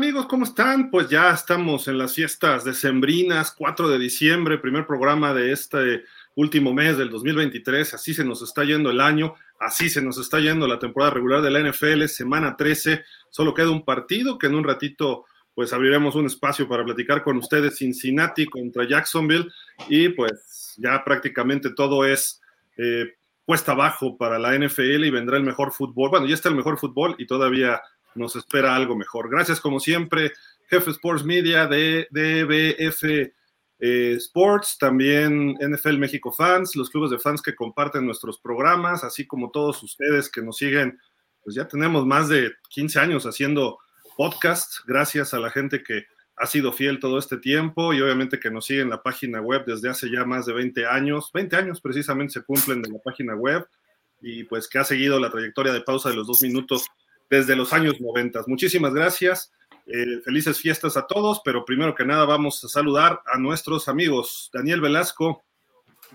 Amigos, ¿cómo están? Pues ya estamos en las fiestas decembrinas, 4 de diciembre, primer programa de este último mes del 2023. Así se nos está yendo el año, así se nos está yendo la temporada regular de la NFL, semana 13. Solo queda un partido que en un ratito pues abriremos un espacio para platicar con ustedes, Cincinnati contra Jacksonville, y pues ya prácticamente todo es eh, puesta abajo para la NFL y vendrá el mejor fútbol. Bueno, ya está el mejor fútbol y todavía nos espera algo mejor. Gracias como siempre, Jefe Sports Media de DBF eh, Sports, también NFL México Fans, los clubes de fans que comparten nuestros programas, así como todos ustedes que nos siguen. Pues ya tenemos más de 15 años haciendo podcast, gracias a la gente que ha sido fiel todo este tiempo y obviamente que nos sigue en la página web desde hace ya más de 20 años. 20 años precisamente se cumplen de la página web y pues que ha seguido la trayectoria de pausa de los dos minutos desde los años 90. Muchísimas gracias. Eh, felices fiestas a todos, pero primero que nada vamos a saludar a nuestros amigos. Daniel Velasco,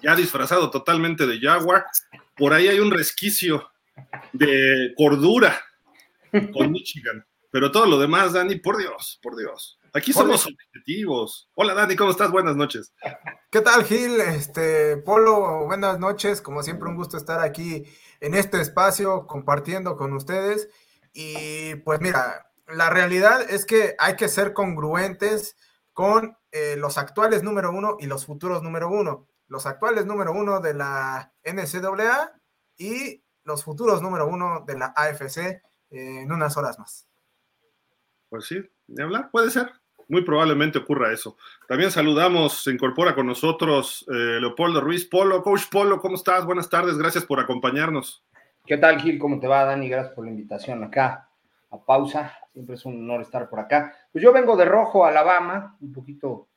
ya disfrazado totalmente de Jaguar. Por ahí hay un resquicio de cordura con Michigan. Pero todo lo demás, Dani, por Dios, por Dios. Aquí somos objetivos. Hola, Dani, ¿cómo estás? Buenas noches. ¿Qué tal, Gil? Este, Polo, buenas noches. Como siempre, un gusto estar aquí en este espacio compartiendo con ustedes. Y pues mira, la realidad es que hay que ser congruentes con eh, los actuales número uno y los futuros número uno. Los actuales número uno de la NCAA y los futuros número uno de la AFC en unas horas más. Pues sí, de hablar, puede ser. Muy probablemente ocurra eso. También saludamos, se incorpora con nosotros eh, Leopoldo Ruiz Polo. Coach Polo, ¿cómo estás? Buenas tardes, gracias por acompañarnos. ¿Qué tal, Gil? ¿Cómo te va, Dani? Gracias por la invitación acá a pausa. Siempre es un honor estar por acá. Pues yo vengo de rojo, Alabama, un poquito,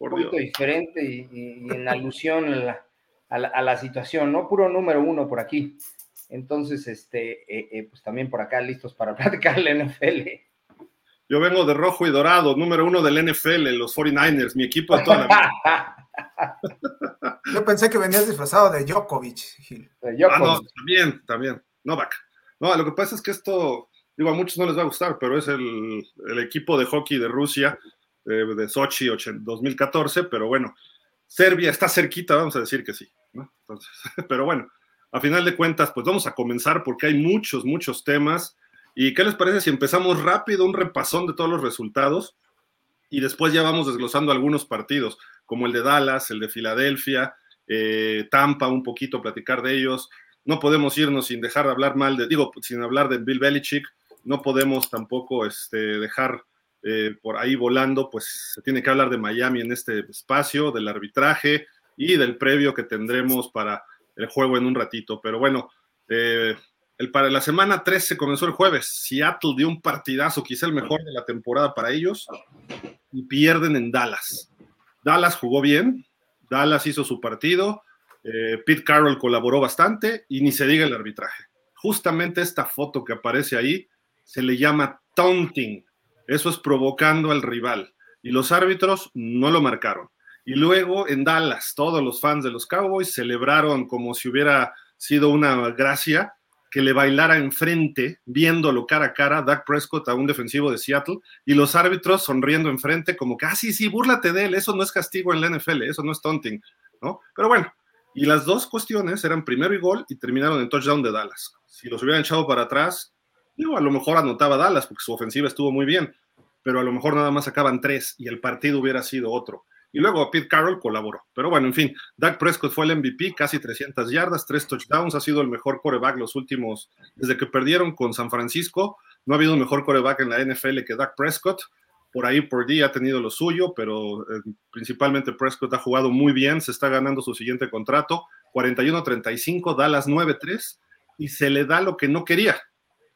un poquito diferente y, en alusión a la, situación, ¿no? Puro número uno por aquí. Entonces, este, eh, eh, pues también por acá listos para platicar el NFL. Yo vengo de rojo y dorado, número uno del NFL, los 49ers, mi equipo de toda la vida. Yo pensé que venías disfrazado de Djokovic, Gil. Ah, no, también, también. Novak. No, lo que pasa es que esto, digo, a muchos no les va a gustar, pero es el, equipo de hockey de Rusia, de Sochi 2014, pero bueno, Serbia está cerquita, vamos a decir que sí. Entonces, pero bueno, a final de cuentas, pues vamos a comenzar porque hay muchos, muchos temas. ¿Y qué les parece si empezamos rápido un repasón de todos los resultados? y después ya vamos desglosando algunos partidos, como el de Dallas, el de Filadelfia, eh, Tampa, un poquito platicar de ellos. No podemos irnos sin dejar de hablar mal de, digo, sin hablar de Bill Belichick, no podemos tampoco este, dejar eh, por ahí volando, pues se tiene que hablar de Miami en este espacio, del arbitraje y del previo que tendremos para el juego en un ratito. Pero bueno, eh, el, para la semana 13 comenzó el jueves. Seattle dio un partidazo, quizá el mejor de la temporada para ellos y pierden en Dallas. Dallas jugó bien, Dallas hizo su partido, eh, Pete Carroll colaboró bastante y ni se diga el arbitraje. Justamente esta foto que aparece ahí se le llama taunting, eso es provocando al rival y los árbitros no lo marcaron. Y luego en Dallas, todos los fans de los Cowboys celebraron como si hubiera sido una gracia que le bailara enfrente, viéndolo cara a cara, Dak Prescott a un defensivo de Seattle, y los árbitros sonriendo enfrente, como que, ah, sí, sí, búrlate de él, eso no es castigo en la NFL, eso no es taunting, ¿no? Pero bueno, y las dos cuestiones eran primero y gol y terminaron en touchdown de Dallas. Si los hubieran echado para atrás, digo, a lo mejor anotaba Dallas, porque su ofensiva estuvo muy bien, pero a lo mejor nada más sacaban tres y el partido hubiera sido otro. Y luego Pete Carroll colaboró. Pero bueno, en fin, Dak Prescott fue el MVP, casi 300 yardas, tres touchdowns, ha sido el mejor coreback los últimos, desde que perdieron con San Francisco, no ha habido un mejor coreback en la NFL que Dak Prescott. Por ahí por día ha tenido lo suyo, pero eh, principalmente Prescott ha jugado muy bien, se está ganando su siguiente contrato, 41-35, Dallas 9-3, y se le da lo que no quería,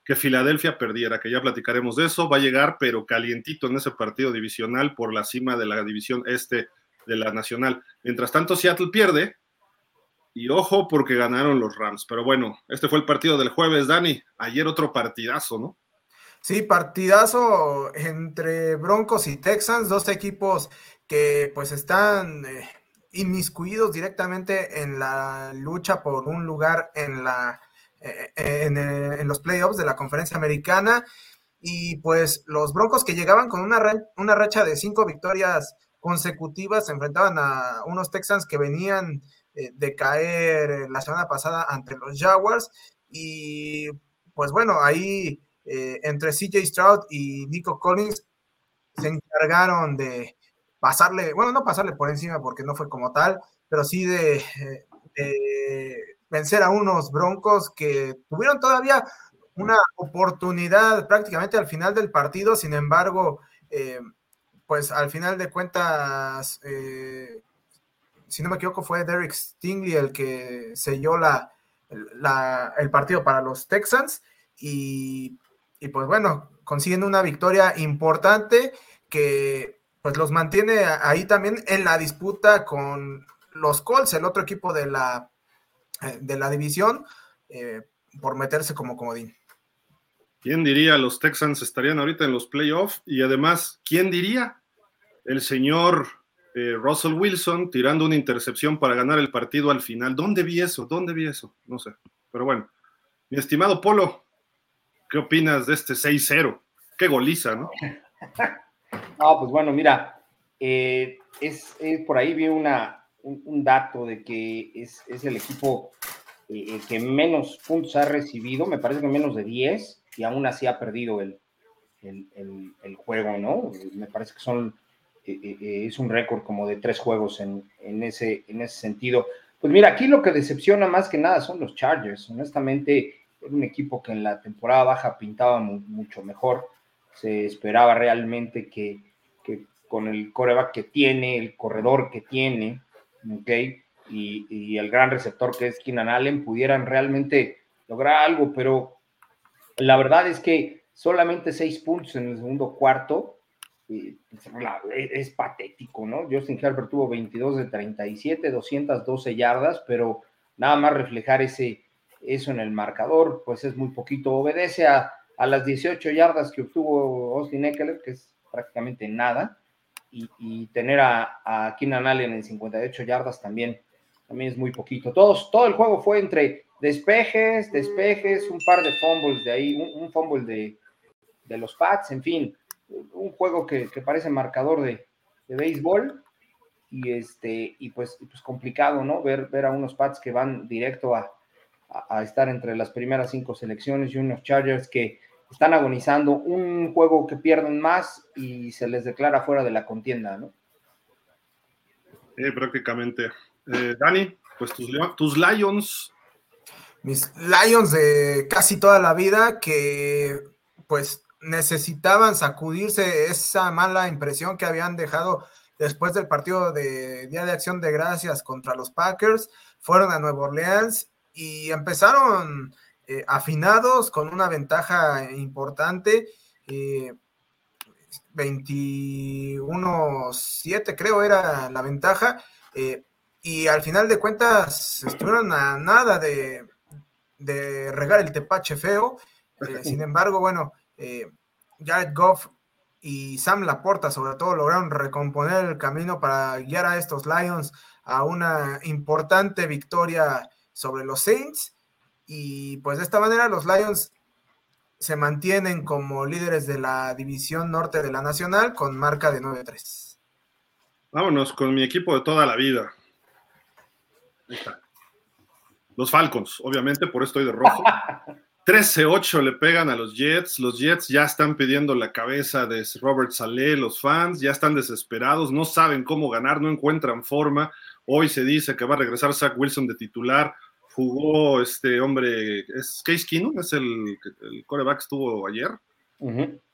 que Filadelfia perdiera, que ya platicaremos de eso, va a llegar pero calientito en ese partido divisional por la cima de la división este de la nacional. Mientras tanto, Seattle pierde y ojo porque ganaron los Rams. Pero bueno, este fue el partido del jueves, Dani. Ayer otro partidazo, ¿no? Sí, partidazo entre Broncos y Texans, dos equipos que pues están eh, inmiscuidos directamente en la lucha por un lugar en la eh, en, los playoffs de la conferencia americana. Y pues los Broncos que llegaban con una, una racha de cinco victorias consecutivas se enfrentaban a unos Texans que venían eh, de caer la semana pasada ante los Jaguars. Y pues bueno, ahí eh, entre CJ Stroud y Nico Collins se encargaron de pasarle, bueno, no pasarle por encima porque no fue como tal, pero sí de, vencer a unos Broncos que tuvieron todavía una oportunidad prácticamente al final del partido, sin embargo, eh, pues al final de cuentas, eh, si no me equivoco, fue Derek Stingley el que selló la, el partido para los Texans y, y pues bueno, consiguen una victoria importante que pues los mantiene ahí también en la disputa con los Colts, el otro equipo de la, de la división, eh, por meterse como comodín. ¿Quién diría los Texans estarían ahorita en los playoffs? Y además, ¿quién diría el señor eh, Russell Wilson tirando una intercepción para ganar el partido al final? ¿Dónde vi eso? ¿Dónde vi eso? No sé. Pero bueno, mi estimado Polo, ¿qué opinas de este 6-0? Qué goliza, ¿no? No, pues bueno, mira, eh, es, por ahí vi una, un, dato de que es, el equipo eh, que menos puntos ha recibido, me parece que menos de 10, y aún así ha perdido el, el, juego, ¿no? Me parece que son, eh, es un récord como de tres juegos en, ese, en ese sentido. Pues mira, aquí lo que decepciona más que nada son los Chargers. Honestamente, era un equipo que en la temporada baja pintaba mucho mejor se esperaba realmente que, con el coreback que tiene, el corredor que tiene, ¿ok? Y, el gran receptor que es Keenan Allen pudieran realmente lograr algo, pero la verdad es que solamente seis puntos en el segundo cuarto es, es, patético, ¿no? Justin Herbert tuvo 22 de 37, 212 yardas, pero nada más reflejar ese, eso en el marcador, pues es muy poquito. Obedece a a las 18 yardas que obtuvo Austin Eckler, que es prácticamente nada, y, tener a, a, Keenan Allen en 58 yardas también, también es muy poquito. Todos, todo el juego fue entre despejes, despejes, un par de fumbles de ahí, un, fumble de, de, los Pats, en fin, un juego que, parece marcador de, de, béisbol. Y, este, y pues, pues complicado, ¿no? Ver, ver a unos Pats que van directo a, a, estar entre las primeras cinco selecciones y unos Chargers que están agonizando un juego que pierden más y se les declara fuera de la contienda, ¿no? Eh, prácticamente. Eh, Dani, pues tus, tus Lions. Mis Lions de casi toda la vida que pues necesitaban sacudirse esa mala impresión que habían dejado después del partido de Día de Acción de Gracias contra los Packers, fueron a Nueva Orleans y empezaron eh, afinados con una ventaja importante. 21-7 creo era la ventaja. Eh, y al final de cuentas estuvieron a nada de, regar el tepache feo. Eh, sin embargo, bueno, Jared Goff y Sam Laporta sobre todo lograron recomponer el camino para guiar a estos Lions a una importante victoria sobre los Saints. Y pues de esta manera los Lions se mantienen como líderes de la división norte de la Nacional con marca de 9-3. Vámonos con mi equipo de toda la vida. Los Falcons, obviamente, por esto estoy de rojo. 13-8 le pegan a los Jets. Los Jets ya están pidiendo la cabeza de Robert Saleh, los fans ya están desesperados, no saben cómo ganar, no encuentran forma. Hoy se dice que va a regresar Zach Wilson de titular. Jugó este hombre, es Case Keenum, es el, el coreback estuvo ayer.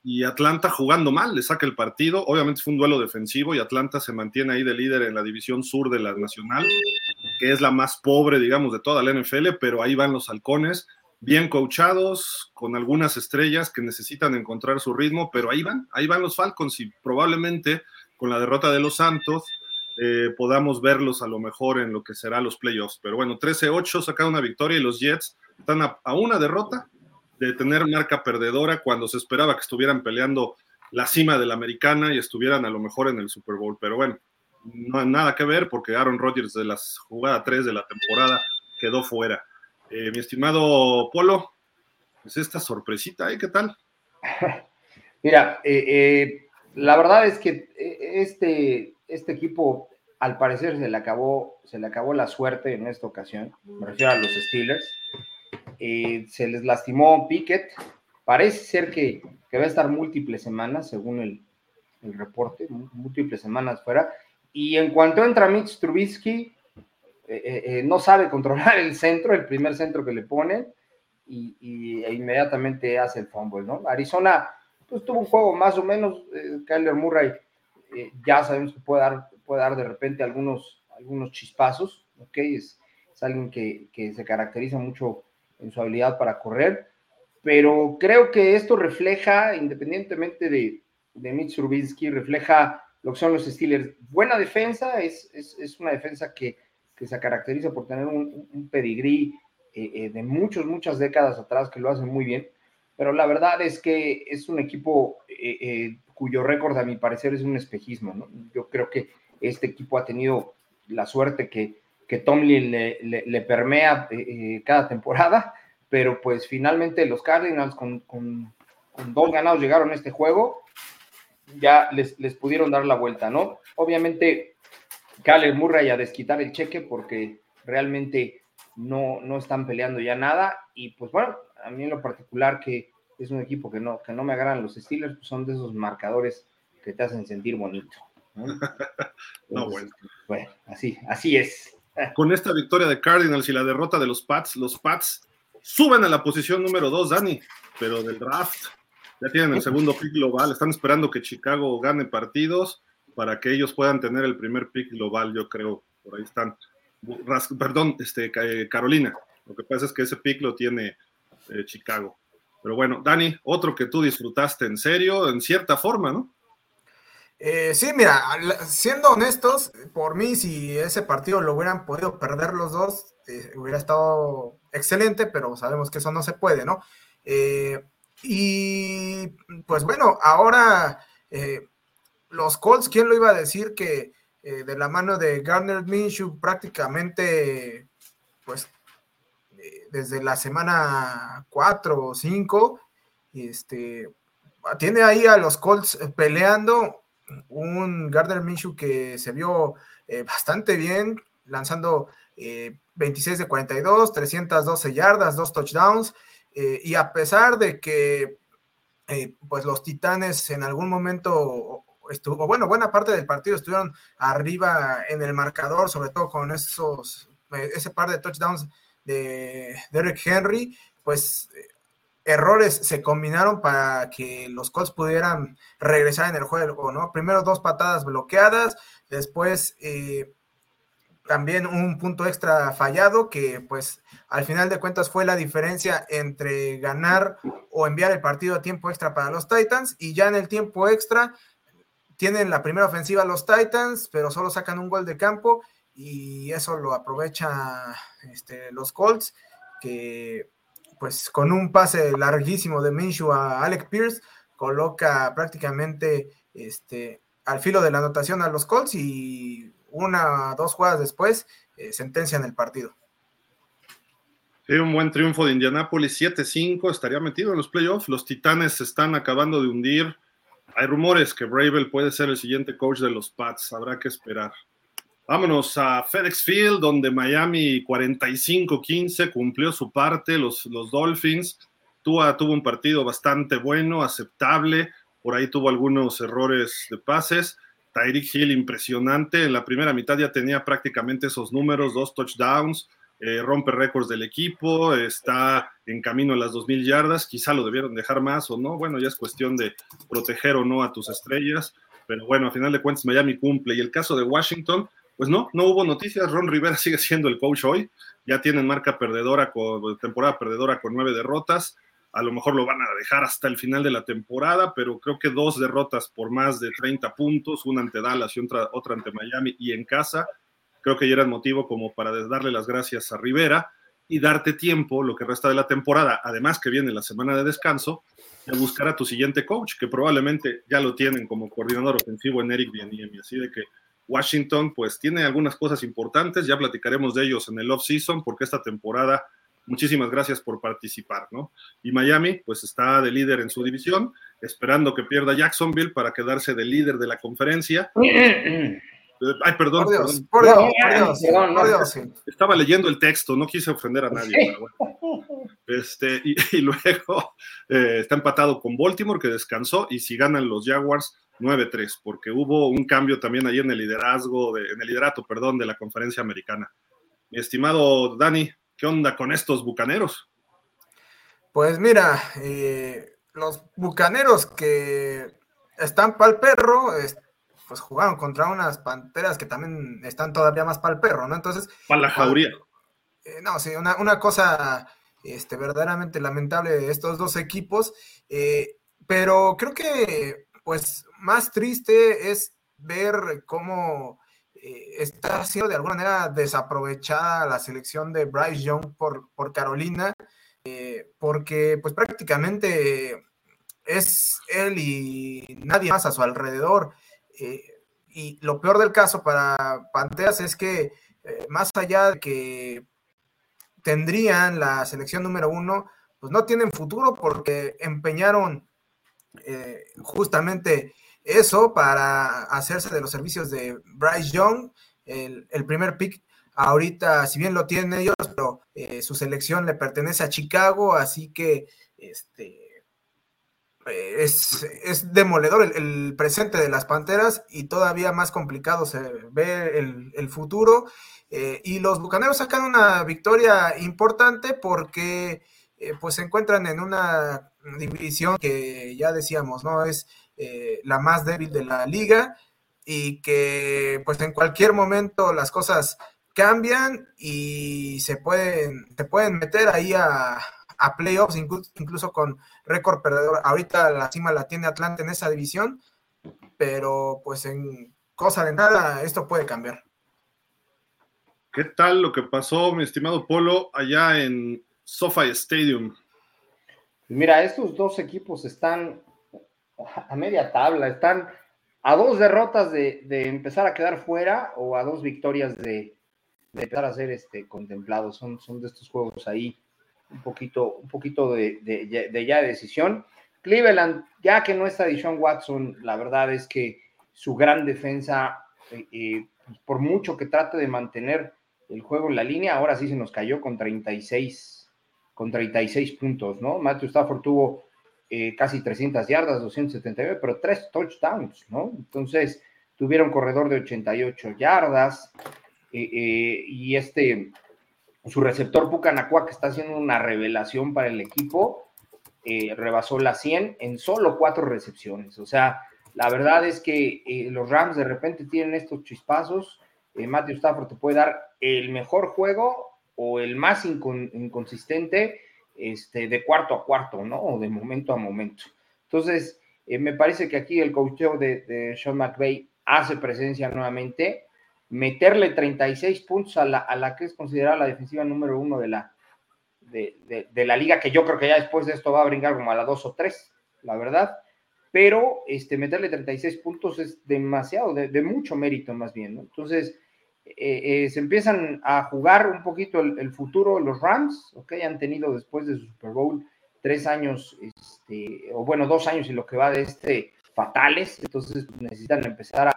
Y Atlanta jugando mal, le saca el partido. Obviamente fue un duelo defensivo y Atlanta se mantiene ahí de líder en la división sur de la Nacional, que es la más pobre, digamos, de toda la NFL, pero ahí van los halcones, bien coachados, con algunas estrellas que necesitan encontrar su ritmo, pero ahí van, ahí van los Falcons y probablemente con la derrota de los Santos eh, podamos verlos a lo mejor en lo que será los playoffs. Pero bueno, 13-8 saca una victoria y los Jets están a, una derrota de tener marca perdedora cuando se esperaba que estuvieran peleando la cima de la americana y estuvieran a lo mejor en el Super Bowl. Pero bueno, no hay nada que ver porque Aaron Rodgers de la jugada 3 de la temporada quedó fuera. Eh, mi estimado Polo, pues esta sorpresita, ¿eh? ¿Qué tal? Mira, eh, la verdad es que este, este equipo al parecer se le acabó, se le acabó la suerte en esta ocasión, me refiero a los Steelers. se les lastimó Pickett, parece ser que, va a estar múltiples semanas, según el, el, reporte, múltiples semanas fuera. Y en cuanto entra Mitch Trubisky, no sabe controlar el centro, el primer centro que le ponen y, e inmediatamente hace el fumble, ¿no? Arizona, pues tuvo un juego más o menos, eh, Kyler Murray, eh, ya sabemos que puede dar, puede dar de repente algunos, algunos chispazos, ¿ok? Es, es alguien que, que, se caracteriza mucho en su habilidad para correr, pero creo que esto refleja, independientemente de, de Mitch Rubinsky, refleja lo que son los Steelers. Buena defensa, es, es, es una defensa que, que, se caracteriza por tener un, un pedigrí eh, eh, de muchas, muchas décadas atrás que lo hacen muy bien, pero la verdad es que es un equipo eh, cuyo récord a mi parecer es un espejismo, ¿no? Yo creo que este equipo ha tenido la suerte que, que Tomlin le, le, permea cada temporada, pero pues finalmente los Cardinals con, con, dos ganados llegaron a este juego, ya les, les pudieron dar la vuelta, ¿no? Obviamente, Caleb Murray a desquitar el cheque porque realmente no, no están peleando ya nada. Y pues bueno, a mí en lo particular que es un equipo que no, que no me agarran los Steelers, pues son de esos marcadores que te hacen sentir bonito. No, bueno. bueno. así, así es. Con esta victoria de Cardinals y la derrota de los Pats, los Pats suben a la posición número 2, Dani, pero del draft. Ya tienen el segundo pick global. Están esperando que Chicago gane partidos para que ellos puedan tener el primer pick global, yo creo. Por ahí están perdón, este, eh, Carolina. Lo que pasa es que ese pick lo tiene eh, Chicago. Pero bueno, Dani, otro que tú disfrutaste en serio, en cierta forma, ¿no? Eh, sí, mira, siendo honestos, por mí, si ese partido lo hubieran podido perder los dos, hubiera estado excelente, pero sabemos que eso no se puede, ¿no? y pues bueno, ahora los Colts, ¿quién lo iba a decir que eh, de la mano de Garner Minshew prácticamente, pues, eh, desde la semana 4 o 5, este, tiene ahí a los Colts peleando un Gardner Minshew que se vio eh, bastante bien, lanzando 26 de 42, 312 yardas, dos touchdowns, y a pesar de que pues los Titanes en algún momento estuvo, bueno, buena parte del partido estuvieron arriba en el marcador, sobre todo con esos, eh, ese par de touchdowns de Derrick Henry, pues eh, errores se combinaron para que los Colts pudieran regresar en el juego, ¿no? Primero dos patadas bloqueadas, después eh, también un punto extra fallado que pues al final de cuentas fue la diferencia entre ganar o enviar el partido a tiempo extra para los Titans y ya en el tiempo extra tienen la primera ofensiva los Titans, pero solo sacan un gol de campo y eso lo aprovecha este, los Colts, que pues con un pase larguísimo de Minshew a Alec Pierce, coloca prácticamente este, al filo de la anotación a los Colts y una dos jugadas después eh, sentencian el partido. Sí, un buen triunfo de Indianapolis 7-5, estaría metido en los playoffs. Los Titanes se están acabando de hundir hay rumores que Bravel puede ser el siguiente coach de los Pats, habrá que esperar. Vámonos a FedEx Field, donde Miami 45-15 cumplió su parte, los, los Dolphins. Tua tuvo un partido bastante bueno, aceptable, por ahí tuvo algunos errores de pases. Tyreek Hill impresionante, en la primera mitad ya tenía prácticamente esos números, dos touchdowns, eh, rompe récords del equipo, está en camino a las 2.000 yardas, quizá lo debieron dejar más o no, bueno, ya es cuestión de proteger o no a tus estrellas, pero bueno, a final de cuentas Miami cumple. Y el caso de Washington, pues no, no hubo noticias, Ron Rivera sigue siendo el coach hoy, ya tienen marca perdedora, con temporada perdedora con nueve derrotas, a lo mejor lo van a dejar hasta el final de la temporada, pero creo que dos derrotas por más de 30 puntos, una ante Dallas y otra, otra ante Miami y en casa, creo que ya era el motivo como para darle las gracias a Rivera y darte tiempo, lo que resta de la temporada, además que viene la semana de descanso, de buscar a tu siguiente coach, que probablemente ya lo tienen como coordinador ofensivo en Eric Bieniemi. Así de que Washington, pues tiene algunas cosas importantes, ya platicaremos de ellos en el off-season, porque esta temporada muchísimas gracias por participar, ¿no? Y Miami, pues está de líder en su división, esperando que pierda Jacksonville para quedarse de líder de la conferencia. Ay, perdón. Por Dios, por Dios, por Dios, Estaba leyendo el texto, no quise ofender a nadie. Este, y, luego eh, está empatado con Baltimore, que descansó, y si ganan los Jaguars, 9-3, porque hubo un cambio también ahí en el liderazgo, en el liderato, perdón, de la conferencia americana. Mi estimado Dani, ¿qué onda con estos bucaneros? Pues mira, eh, los bucaneros que están para el perro, pues jugaron contra unas panteras que también están todavía más para el perro, ¿no? Entonces. Para la jauría. Eh, no, sí, una, cosa este, verdaderamente lamentable de estos dos equipos. Eh, pero creo que, pues, más triste es ver cómo eh, está siendo de alguna manera desaprovechada la selección de Bryce Young por, por Carolina, porque, pues, prácticamente es él y nadie más a su alrededor. Eh, y lo peor del caso para Panteras es que eh, más allá de que tendrían la selección número uno, pues no tienen futuro porque empeñaron eh, justamente eso para hacerse de los servicios de Bryce Young, el, el primer pick. Ahorita, si bien lo tienen ellos, pero su selección le pertenece a Chicago, así que este, es, demoledor el, presente de las Panteras y todavía más complicado se ve el, futuro. Eh, y los Bucaneros sacan una victoria importante porque eh, pues se encuentran en una división que ya decíamos, ¿no? Es eh, la más débil de la liga y que pues en cualquier momento las cosas cambian y se pueden, se pueden meter ahí a, a playoffs, incluso con récord perdedor. Ahorita la cima la tiene Atlanta en esa división, pero pues en cosa de nada esto puede cambiar. ¿Qué tal lo que pasó, mi estimado Polo, allá en SoFi Stadium? Mira, estos dos equipos están a media tabla, están a dos derrotas de, empezar a quedar fuera o a dos victorias de, empezar a ser este, contemplados. Son, son de estos juegos ahí un poquito, un poquito de, de, ya de decisión. Cleveland, ya que no está Dishon Watson, la verdad es que su gran defensa, eh, eh, por mucho que trate de mantener el juego en la línea, ahora sí se nos cayó con 36, con 36 puntos, ¿no? Matthew Stafford tuvo eh, casi 300 yardas, 279, pero tres touchdowns, ¿no? Entonces, tuvieron corredor de 88 yardas, y este su receptor Pucanacua, que está haciendo una revelación para el equipo, eh, rebasó la 100 en solo cuatro recepciones. O sea, la verdad es que eh, los Rams de repente tienen estos chispazos. Eh, Matthew Stafford te puede dar el mejor juego o el más inconsistente este, de cuarto a cuarto, ¿no? O de momento a momento. Entonces, me parece que aquí el coacheo de, de Sean McVay hace presencia nuevamente meterle 36 puntos a la, a la que es considerada la defensiva número uno de la, de, la liga, que yo creo que ya después de esto va a brincar como a la dos o tres, la verdad. Pero este, meterle 36 puntos es demasiado, de, mucho mérito más bien, ¿no? Entonces, eh, eh, se empiezan a jugar un poquito el, futuro los Rams, ¿ok? Han tenido después de su Super Bowl tres años, este, o bueno, dos años y lo que va de este fatales, entonces necesitan empezar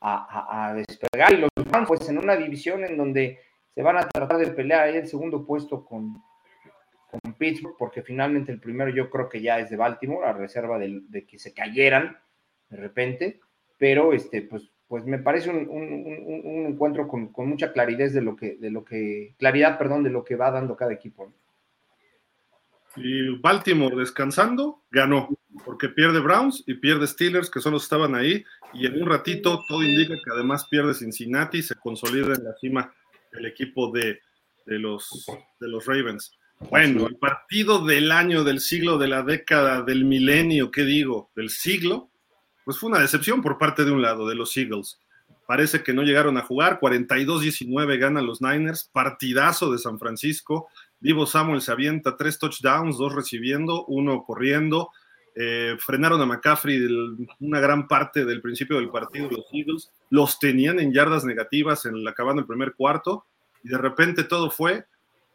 a despegar. Y los van pues en una división en donde se van a tratar de pelear ahí el segundo puesto con, con Pittsburgh, porque finalmente el primero yo creo que ya es de Baltimore, a reserva de, que se cayeran de repente, pero este, pues, pues me parece un, encuentro con, mucha claridad de lo que, de lo que, claridad, perdón, de lo que va dando cada equipo. Y Baltimore descansando, ganó, porque pierde Browns y pierde Steelers, que solo estaban ahí, y en un ratito todo indica que además pierde Cincinnati y se consolida en la cima el equipo de, los, de los Ravens. Bueno, el partido del año, del siglo, de la década, del milenio, ¿qué digo? Del siglo, pues fue una decepción por parte de un lado, de los Eagles. Parece que no llegaron a jugar, 42-19 ganan los Niners, partidazo de San Francisco, Divo Samuel se avienta tres touchdowns, dos recibiendo, uno corriendo. Eh, frenaron a McCaffrey una gran parte del principio del partido los Eagles. Los tenían en yardas negativas en la acabando el primer cuarto y de repente todo fue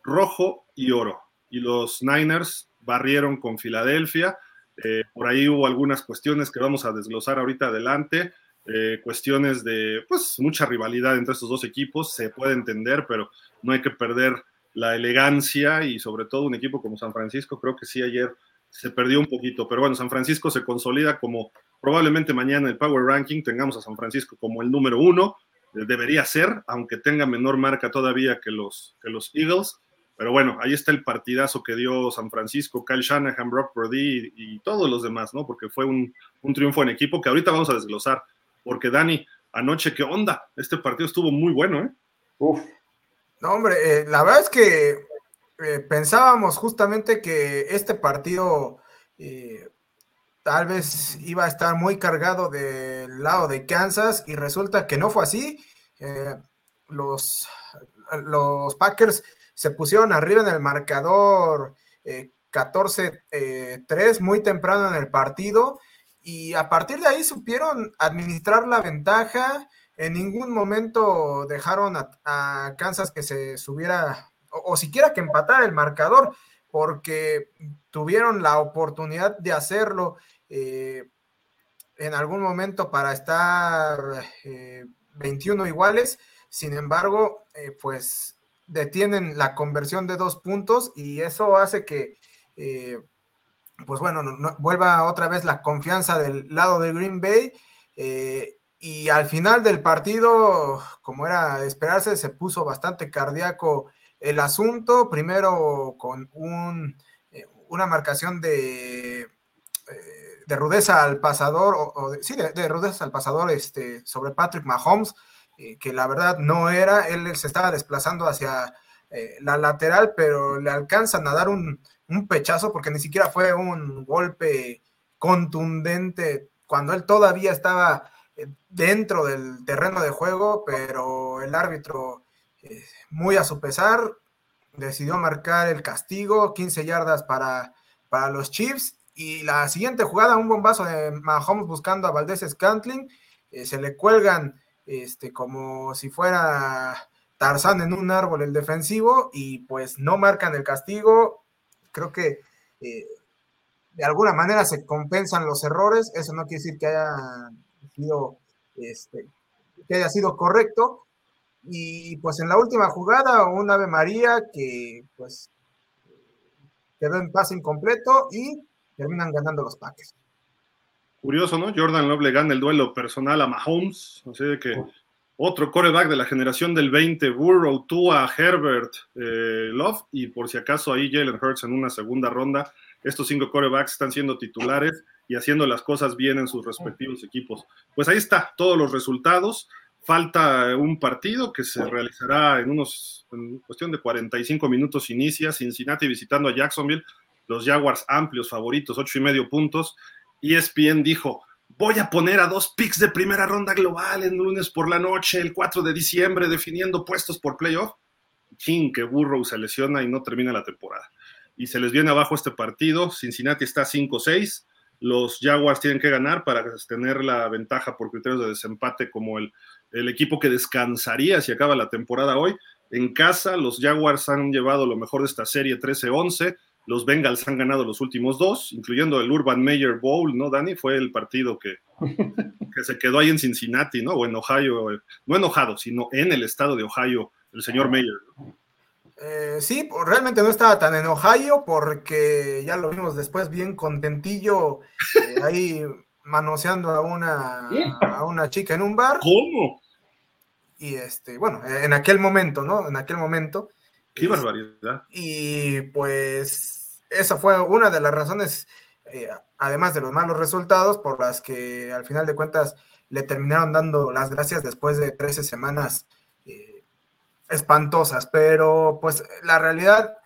rojo y oro. Y los Niners barrieron con Filadelfia. Eh, por ahí hubo algunas cuestiones que vamos a desglosar ahorita adelante. Eh, cuestiones de, pues, mucha rivalidad entre estos dos equipos, se puede entender, pero no hay que perder la elegancia y sobre todo un equipo como San Francisco, creo que sí ayer se perdió un poquito, pero bueno, San Francisco se consolida como probablemente mañana el Power Ranking tengamos a San Francisco como el número uno, eh, debería ser, aunque tenga menor marca todavía que los, que los Eagles, pero bueno, ahí está el partidazo que dio San Francisco, Kyle Shanahan, Brock Purdy y, todos los demás, ¿no? Porque fue un, un triunfo en equipo que ahorita vamos a desglosar porque Dani, anoche, ¿qué onda? Este partido estuvo muy bueno, ¿eh? Uf. No, hombre, eh, la verdad es que eh, pensábamos justamente que este partido eh, tal vez iba a estar muy cargado del lado de Kansas y resulta que no fue así. los, los Packers se pusieron arriba en el marcador 14-3 muy temprano en el partido y a partir de ahí supieron administrar la ventaja. En ningún momento dejaron a, Kansas que se subiera o, siquiera que empatara el marcador, porque tuvieron la oportunidad de hacerlo eh, en algún momento para estar 21 eh, iguales. Sin embargo, eh, pues detienen la conversión de dos puntos y eso hace que pues bueno, vuelva otra vez la confianza del lado de Green Bay. Eh, y al final del partido, como era de esperarse, se puso bastante cardíaco el asunto. Primero con un, eh, una marcación de, eh, de, rudeza al pasador, o, sí, de, rudeza al pasador este, sobre Patrick Mahomes, que la verdad no era. Él se estaba desplazando hacia la lateral, pero le alcanzan a dar un, un pechazo, porque ni siquiera fue un golpe contundente cuando él todavía estaba eh, dentro del terreno de juego, pero el árbitro, eh, muy a su pesar, decidió marcar el castigo, 15 yardas para, para los Chiefs. Y la siguiente jugada, un bombazo de Mahomes buscando a Valdés Scantling, eh, se le cuelgan este, como si fuera Tarzán en un árbol el defensivo y pues no marcan el castigo creo que eh, de alguna manera se compensan los errores, eso no quiere decir que haya sido, este, que haya sido correcto. Y pues en la última jugada, un Ave María que pues quedó en pase incompleto y terminan ganando los paques. Curioso, ¿no? Jordan Love le gana el duelo personal a Mahomes, así de que otro coreback de la generación del 20, Burrow, Tua, Herbert, eh, Love y por si acaso ahí Jalen Hurts en una segunda ronda. Estos cinco corebacks están siendo titulares y haciendo las cosas bien en sus respectivos equipos. Pues ahí está, todos los resultados. Falta un partido que se realizará en unos, en cuestión de 45 minutos inicia, Cincinnati visitando a Jacksonville, los Jaguars amplios favoritos, ocho y medio puntos. ESPN dijo, voy a poner a dos picks de primera ronda global en lunes por la noche, el 4 de diciembre, definiendo puestos por playoff. King, que Burrow se lesiona y no termina la temporada. Y se les viene abajo este partido. Cincinnati está 5-6. Los Jaguars tienen que ganar para tener la ventaja por criterios de desempate como el, el equipo que descansaría si acaba la temporada hoy. En casa, los Jaguars han llevado lo mejor de esta serie 13-11 los Bengals han ganado los últimos dos, incluyendo el Urban Meyer Bowl, ¿no, Dani? Fue el partido que, que se quedó ahí en Cincinnati, ¿no? O en Ohio, no enojado, sino en el estado de Ohio, el señor Meyer. Eh, sí, realmente no estaba tan en Ohio porque ya lo vimos después bien contentillo eh, ahí manoseando a una, a una chica en un bar. ¿Cómo? Y este, bueno, en aquel momento, ¿no? En aquel momento. Qué barbaridad. Y pues esa fue una de las razones, eh, además de los malos resultados, por las que al final de cuentas le terminaron dando las gracias después de 13 semanas eh, espantosas. Pero pues la realidad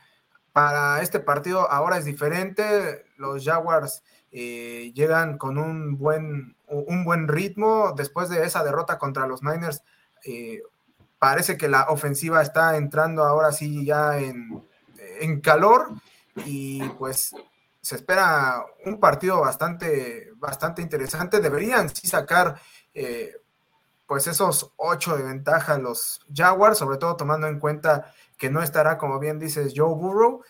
para este partido ahora es diferente. Los Jaguars eh, llegan con un buen, un buen ritmo después de esa derrota contra los Niners parece que la ofensiva está entrando ahora sí ya en, calor y pues se espera un partido bastante, bastante interesante. Deberían sí sacar eh, pues esos ocho de ventaja los Jaguars, sobre todo tomando en cuenta que no estará, como bien dices, Joe Burrow.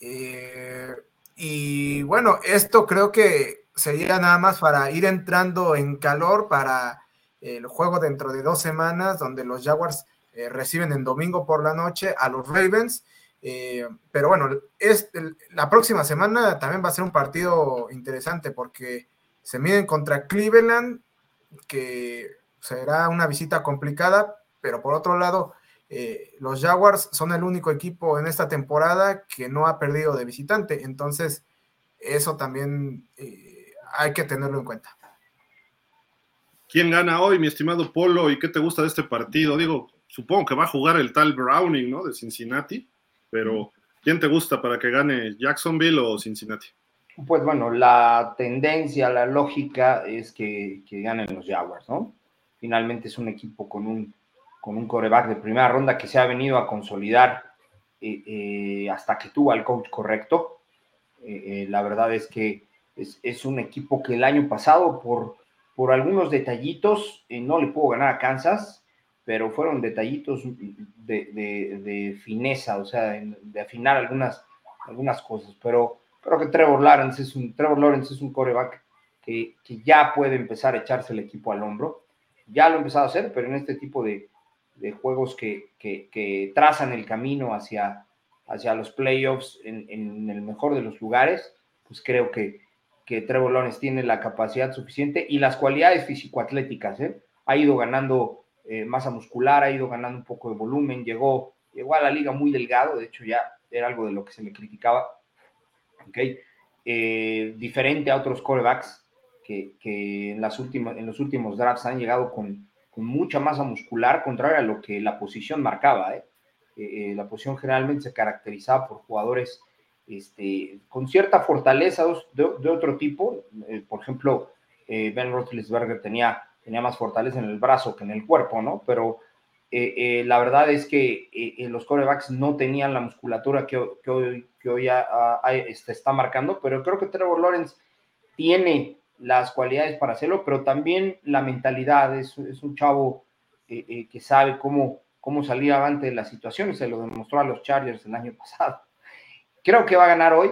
Eh, y bueno, esto creo que sería nada más para ir entrando en calor para el juego dentro de dos semanas, donde los Jaguars eh, reciben en domingo por la noche a los Ravens. Eh, pero bueno, es, la próxima semana también va a ser un partido interesante porque se miden contra Cleveland, que será una visita complicada, pero por otro lado, eh, los Jaguars son el único equipo en esta temporada que no ha perdido de visitante, entonces eso también eh, hay que tenerlo en cuenta. ¿Quién gana hoy, mi estimado Polo? ¿Y qué te gusta de este partido? Digo, supongo que va a jugar el tal Browning, ¿no? De Cincinnati, pero ¿quién te gusta para que gane Jacksonville o Cincinnati? Pues bueno, la tendencia, la lógica es que, que ganen los Jaguars, ¿no? Finalmente es un equipo con un, con un coreback de primera ronda que se ha venido a consolidar eh, eh, hasta que tuvo al coach correcto. Eh, la verdad es que es, un equipo que el año pasado, por, por algunos detallitos, no le pudo ganar a Kansas, pero fueron detallitos de, fineza, o sea, de, afinar algunas, algunas cosas. Pero creo que Trevor Lawrence es un, Trevor Lawrence es un coreback que, que ya puede empezar a echarse el equipo al hombro ya lo he empezado a hacer, pero en este tipo de, juegos que, trazan el camino hacia, hacia los playoffs en, el mejor de los lugares, pues creo que, que Trevor Lawrence tiene la capacidad suficiente y las cualidades físico-atléticas. ¿eh? Ha ido ganando eh, masa muscular, ha ido ganando un poco de volumen, llegó, llegó a la liga muy delgado, de hecho ya era algo de lo que se le criticaba. ¿okay? Eh, diferente a otros corebacks que, en, las últimas, en los últimos drafts han llegado con, mucha masa muscular, contrario a lo que la posición marcaba. ¿eh? Eh, eh, la posición generalmente se caracterizaba por jugadores este, con cierta fortaleza de, otro tipo. por ejemplo, Ben Roethlisberger tenía, tenía más fortaleza en el brazo que en el cuerpo, ¿no? Pero la verdad es que los corebacks no tenían la musculatura que, hoy, este, está marcando, pero creo que Trevor Lawrence tiene las cualidades para hacerlo, pero también la mentalidad. Es, un chavo eh, eh, que sabe cómo, cómo salir adelante de las situaciones. Se lo demostró a los Chargers el año pasado. Creo que va a ganar hoy.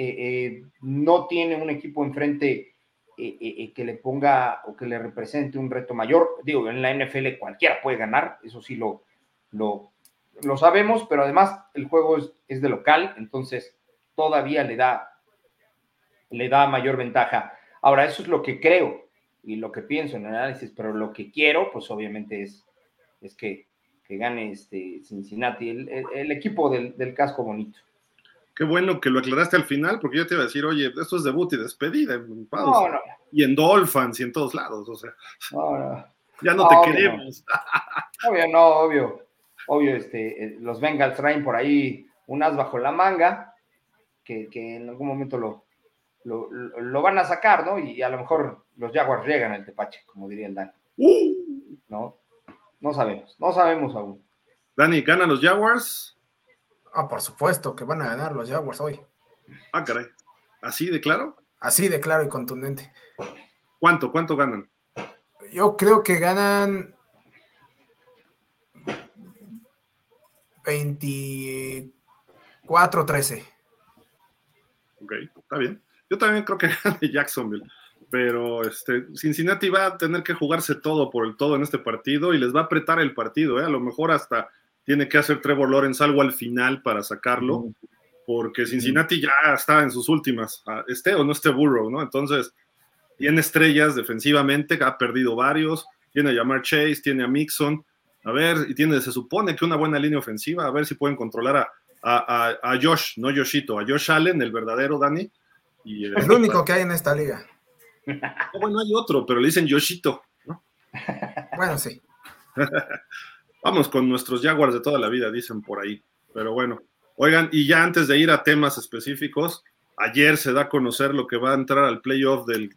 Eh, no tiene un equipo enfrente que le ponga o que le represente un reto mayor. Digo, en la NFL cualquiera puede ganar, eso sí lo, lo, lo sabemos, pero además el juego es, de local, entonces todavía le da, le da mayor ventaja Ahora, eso es lo que creo y lo que pienso en el análisis, pero lo que quiero, pues obviamente es, es que, que gane este Cincinnati, el, equipo del, casco bonito. Qué bueno que lo aclaraste al final, porque yo te iba a decir, oye, esto es debut y despedida en. Y en Dolphins y en todos lados, o sea. Ya no, te queremos. obvio, no, obvio. Obvio, este, eh, los Bengals traen por ahí un as bajo la manga, que, que en algún momento lo, lo, van a sacar, ¿no? Y a lo mejor los Jaguars llegan al Tepache, como diría el Dan. Uh. ¿No? No sabemos, no sabemos aún. Dani, ¿ganan los Jaguars? Ah, por supuesto que van a ganar los Jaguars hoy. Ah, caray. ¿Así de claro? Así de claro y contundente. ¿Cuánto? ¿Cuánto ganan? Yo creo que ganan 24-13. Ok, está bien. Yo también creo que gane Jacksonville, pero este, Cincinnati va a tener que jugarse todo por el todo en este partido y les va a apretar el partido. ¿eh? A lo mejor hasta tiene que hacer Trevor Lawrence algo al final para sacarlo, porque Cincinnati ya está en sus últimas, esté o no esté Burrow, ¿no? Entonces, tiene estrellas defensivamente, ha perdido varios, tiene a Jamar Chase, tiene a Mixon, a ver, y tiene, se supone que una buena línea ofensiva, a ver si pueden controlar a, a, a Josh, no Joshito, a Josh Allen, el verdadero Dani, es lo único que hay en esta liga. bueno, hay otro, pero le dicen Yoshito, ¿no? Bueno, sí. Vamos con nuestros Jaguars de toda la vida, dicen por ahí. Pero bueno, oigan, y ya antes de ir a temas específicos, ayer se da a conocer lo que va a entrar al playoff del,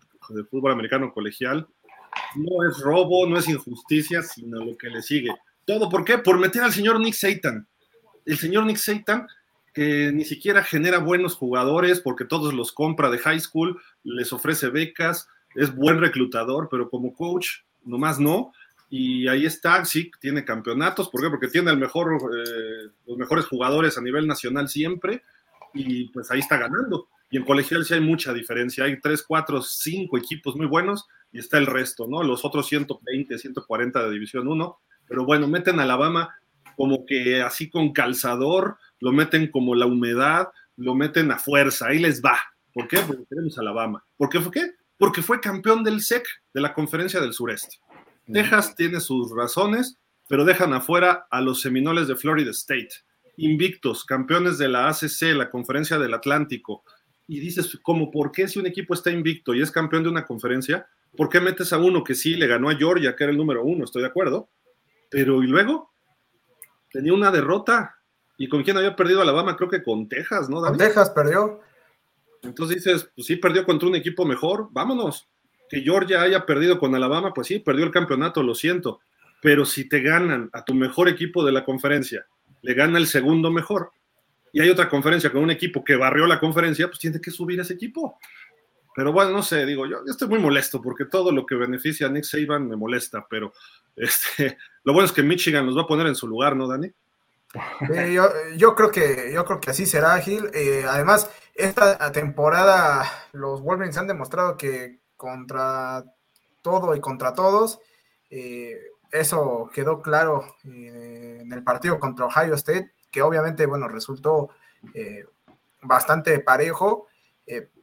fútbol americano colegial. No es robo, no es injusticia, sino lo que le sigue. ¿Todo por qué? Por meter al señor Nick Satan. El señor Nick Satan que ni siquiera genera buenos jugadores porque todos los compra de high school, les ofrece becas, es buen reclutador, pero como coach nomás no. Y ahí está, sí, tiene campeonatos, ¿por qué? Porque tiene el mejor, eh, los mejores jugadores a nivel nacional siempre, y pues ahí está ganando. Y en colegial sí hay mucha diferencia, hay tres, cuatro, cinco equipos muy buenos, y está el resto, ¿no? Los otros 120, 140 de División 1, pero bueno, meten a Alabama como que así con calzador, lo meten como la humedad, lo meten a fuerza, ahí les va. ¿Por qué? Porque tenemos Alabama. ¿Por qué fue qué? Porque fue campeón del SEC, de la Conferencia del Sureste. Texas tiene sus razones, pero dejan afuera a los Seminoles de Florida State, invictos, campeones de la ACC, la Conferencia del Atlántico. Y dices, ¿cómo por qué si un equipo está invicto y es campeón de una conferencia, por qué metes a uno que sí le ganó a Georgia, que era el número uno? Estoy de acuerdo. Pero, ¿y luego? Tenía una derrota. ¿Y con quién había perdido Alabama? Creo que con Texas, ¿no? Con Texas perdió. Entonces dices, pues sí, perdió contra un equipo mejor, vámonos que Georgia haya perdido con Alabama, pues sí, perdió el campeonato, lo siento. Pero si te ganan a tu mejor equipo de la conferencia, le gana el segundo mejor, y hay otra conferencia con un equipo que barrió la conferencia, pues tiene que subir ese equipo. Pero bueno, no sé, digo, yo, estoy muy molesto porque todo lo que beneficia a Nick Saban me molesta, pero este, lo bueno es que Michigan nos va a poner en su lugar, ¿no, Dani? yo, creo que, yo creo que así será, Gil. Eh, además, esta temporada los Wolverines han demostrado que contra todo y contra todos. Eh, eso quedó claro eh, en el partido contra Ohio State, que obviamente, bueno, resultó eh, bastante parejo,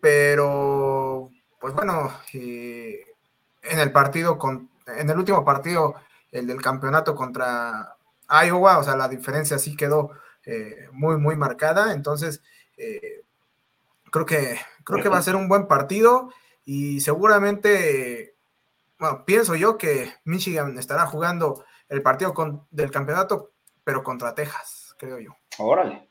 pero, pues bueno, en el partido, con, en el último partido, el del campeonato contra Iowa, o sea, la diferencia sí quedó muy, muy marcada, entonces, creo que, creo que va a ser un buen partido. Y seguramente, bueno, pienso yo que Michigan estará jugando el partido del campeonato, pero contra Texas, creo yo. Órale.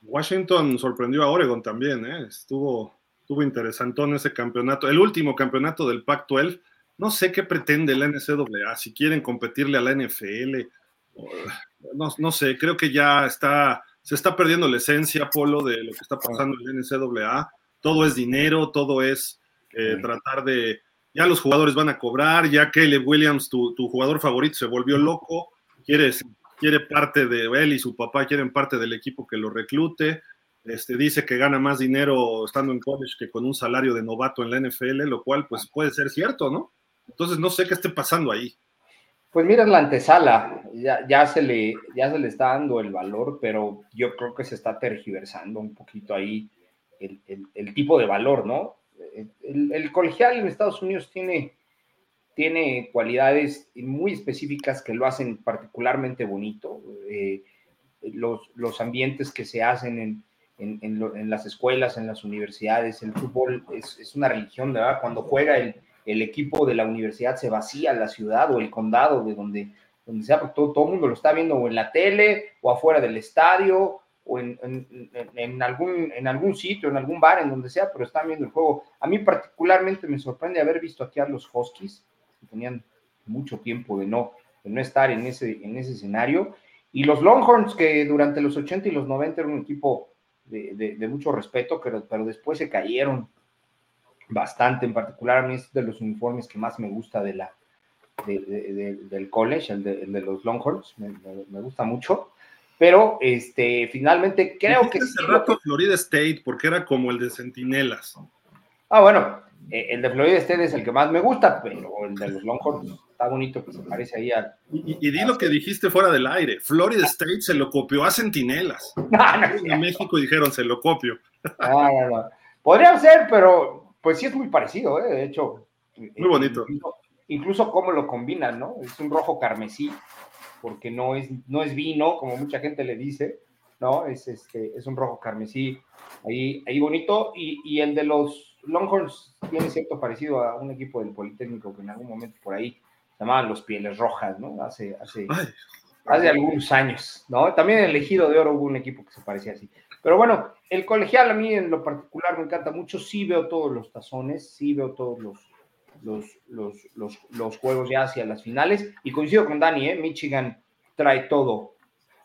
Washington sorprendió a Oregon también, ¿eh? estuvo, estuvo interesantón ese campeonato. El último campeonato del Pac-12, no sé qué pretende la NCAA, si quieren competirle a la NFL, no, no sé, creo que ya está, se está perdiendo la esencia, Polo, de lo que está pasando en la NCAA. Todo es dinero, todo es eh, tratar de, ya los jugadores van a cobrar, ya Caleb Williams, tu, jugador favorito, se volvió loco, quiere, quiere parte de él y su papá quieren parte del equipo que lo reclute, este, dice que gana más dinero estando en college que con un salario de novato en la NFL, lo cual pues puede ser cierto, ¿no? Entonces no sé qué esté pasando ahí. Pues mira, la antesala, ya, ya, se le, ya se le está dando el valor, pero yo creo que se está tergiversando un poquito ahí el, el tipo de valor, ¿no? El, colegial en Estados Unidos tiene, tiene cualidades muy específicas que lo hacen particularmente bonito. Eh, los, los, ambientes que se hacen en, en, las escuelas, en las universidades, el fútbol es, una religión, ¿verdad? Cuando juega el, el, equipo de la universidad se vacía la ciudad o el condado de donde, donde sea, porque todo, todo el mundo lo está viendo o en la tele o afuera del estadio o en, algún, en algún sitio, en algún bar, en donde sea, pero están viendo el juego. A mí particularmente me sorprende haber visto aquí a los Huskies, que tenían mucho tiempo de no, de no estar en ese, en ese escenario, y los Longhorns, que durante los 80 y los 90 era un equipo de, mucho respeto, pero, pero después se cayeron bastante, en particular a mí es de los uniformes que más me gusta de la, del college, el de, los Longhorns, me gusta mucho. Pero este, finalmente creo que. Hace rato Florida State, porque era como el de Centinelas. Ah, bueno, eh, el de Florida State es el que más me gusta, pero el de los Longhorns está bonito que se parece ahí al. Y, di lo que dijiste fuera del aire. Florida State se lo copió a Centinelas. en México dijeron se lo copio. Ah. Podría ser, pero pues sí es muy parecido, ¿eh? de hecho. Muy bonito. Incluso, incluso cómo lo combinan, ¿no? Es un rojo carmesí porque no es, no es vino, como mucha gente le dice, ¿no? Es, este, es un rojo carmesí ahí, ahí bonito. Y, y, el de los Longhorns tiene cierto parecido a un equipo del Politécnico que en algún momento por ahí se llamaban los Pieles Rojas, ¿no? Hace, hace, hace algunos años, ¿no? También en el Ejido de Oro hubo un equipo que se parecía así. Pero bueno, el colegial a mí en lo particular me encanta mucho. Sí veo todos los tazones, sí veo todos los, los, los, los, juegos ya hacia las finales. Y coincido con Dani, ¿eh? Michigan trae todo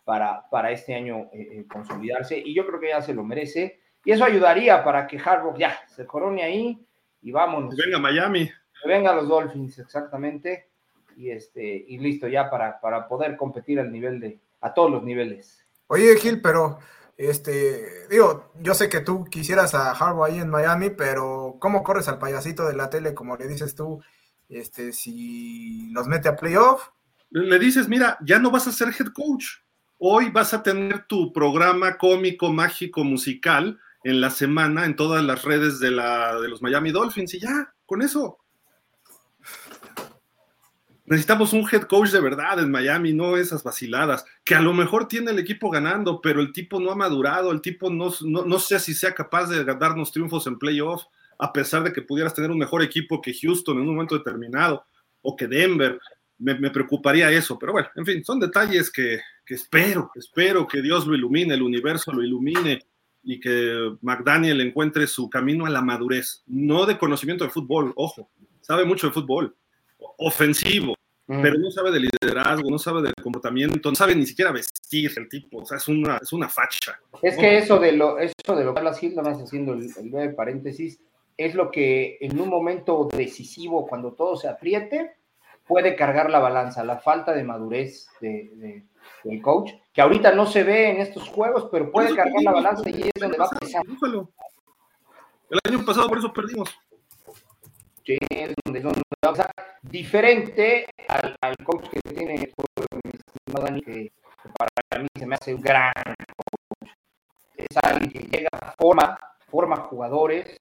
para, para este año eh, eh, consolidarse y yo creo que ya se lo merece. Y eso ayudaría para que Harbaugh ya se corone ahí y vámonos. venga Miami. Que venga los Dolphins, exactamente. y, este, y listo ya para, para poder competir al nivel de, a todos los niveles. Oye, Gil, pero este, digo, yo sé que tú quisieras a Harbaugh ahí en Miami, pero ¿cómo corres al payasito de la tele, como le dices tú, este, si los mete a playoff? Le dices, mira, ya no vas a ser head coach. Hoy vas a tener tu programa cómico, mágico, musical en la semana en todas las redes de, la, de los Miami Dolphins y ya, con eso. Necesitamos un head coach de verdad en Miami, no esas vaciladas, que a lo mejor tiene el equipo ganando, pero el tipo no ha madurado, el tipo no, no, sé si sea capaz de darnos triunfos en playoff, a pesar de que pudieras tener un mejor equipo que Houston en un momento determinado, o que Denver, me, preocuparía eso, pero bueno, en fin, son detalles que, que espero, espero que Dios lo ilumine, el universo lo ilumine, y que McDaniel encuentre su camino a la madurez, no de conocimiento de fútbol, ojo, sabe mucho de fútbol, ofensivo, mm. pero no sabe de liderazgo, no sabe de comportamiento, no sabe ni siquiera vestir el tipo, o sea, es una, es una facha. Es que eso de lo, eso de lo que hablas más haciendo el, el paréntesis, es lo que en un momento decisivo, cuando todo se apriete, puede cargar la balanza, la falta de madurez de, del coach, que ahorita no se ve en estos juegos, pero puede cargar la balanza y es donde va a pesar. El año pasado por eso perdimos. Sí, donde, diferente al, coach que tiene Dani, que para mí se me hace un gran coach. Es alguien que llega, forma, forma jugadores,